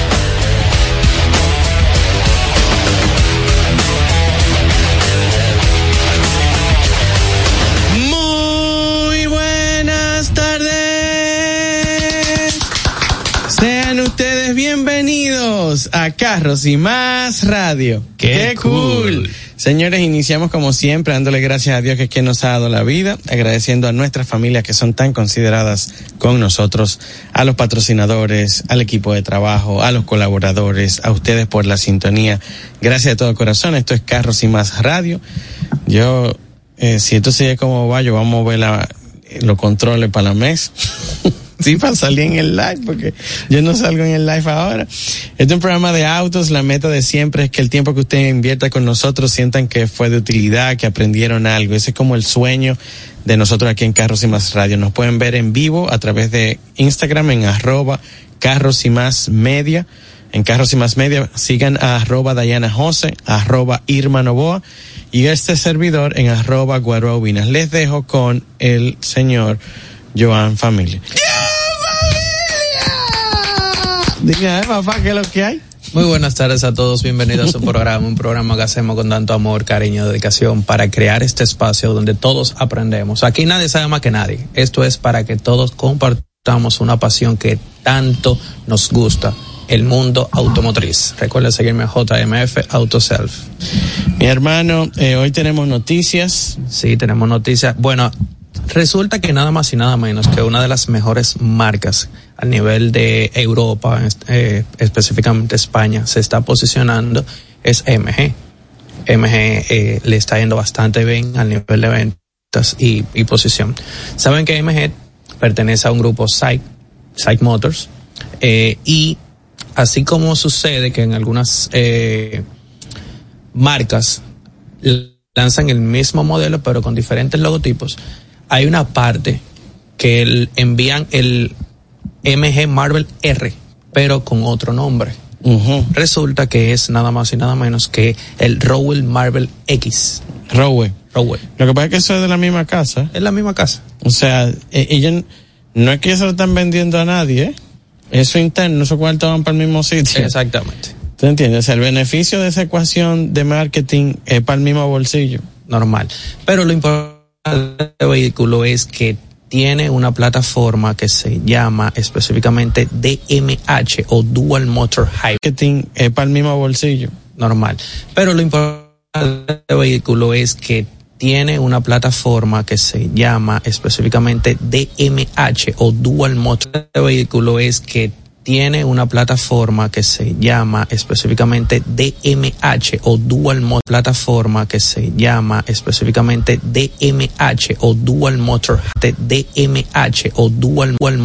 S17: Bienvenidos
S18: a Carros y Más Radio. ¡Qué, cool! Señores, iniciamos como siempre dándole gracias a Dios que es quien nos ha dado la vida, agradeciendo a nuestras familias que son tan consideradas con nosotros, a los patrocinadores, al equipo de trabajo, a los colaboradores, a ustedes por la sintonía. Gracias de todo corazón. Esto es Carros y Más Radio. Yo, eh, si esto sigue como va, yo vamos a ver la, los controles para la mesa. <laughs> sí, para salir en el live, porque yo no salgo en el live ahora. Este es un programa de autos, la meta de siempre es que el tiempo que usted invierta con nosotros sientan que fue de utilidad, que aprendieron algo. Ese es como el sueño de nosotros aquí en Carros y Más Radio. Nos pueden ver en vivo a través de Instagram en arroba Carros y Más Media. En Carros y Más Media sigan a arroba Dayana Jose, arroba Irma Novoa y este servidor en arroba Guarobinas. Les dejo con el señor Joan Familia. Diga, papá, ¿qué es lo que hay?
S19: Muy buenas tardes a todos, bienvenidos a su programa, un programa que hacemos con tanto amor, cariño, dedicación para crear este espacio donde todos aprendemos. Aquí nadie sabe más que nadie. Esto es para que todos compartamos una pasión que tanto nos gusta, el mundo automotriz. Recuerda seguirme a JMF Autoself.
S18: Mi hermano, eh, hoy tenemos noticias.
S19: Sí, tenemos noticias. Bueno, resulta que nada más y nada menos que una de las mejores marcas a nivel de Europa, eh, específicamente España, se está posicionando es MG. MG eh, le está yendo bastante bien a nivel de ventas y, posición. Saben que MG pertenece a un grupo Psych, Psych Motors, eh, y así como sucede que en algunas marcas lanzan el mismo modelo pero con diferentes logotipos, hay una parte que el, envían el MG Marvel R, pero con otro nombre. Resulta que es nada más y nada menos que el Rowell Marvel X.
S18: Rowell.
S19: Rowell.
S18: Lo que pasa es que eso es de la misma casa.
S19: Es la misma casa.
S18: O sea, e- ellos no es que se lo están vendiendo a nadie, ¿eh? Eso interno, esos cuartos van para el mismo sitio.
S19: Exactamente.
S18: ¿Tú entiendes? O sea, el beneficio de esa ecuación de marketing es para el mismo bolsillo.
S19: Normal. Pero lo importante del vehículo es que tiene una plataforma que se llama específicamente DMH o Dual Motor Hybrid.
S18: Marketing es para el mismo bolsillo.
S19: Normal. Pero lo importante del vehículo es que tiene una plataforma que se llama específicamente DMH o Dual Motor. El vehículo es que tiene una plataforma que se llama específicamente DMH o Dual Motor. Plataforma que se llama específicamente DMH o Dual Motor. DMH o Dual, Dual Motor.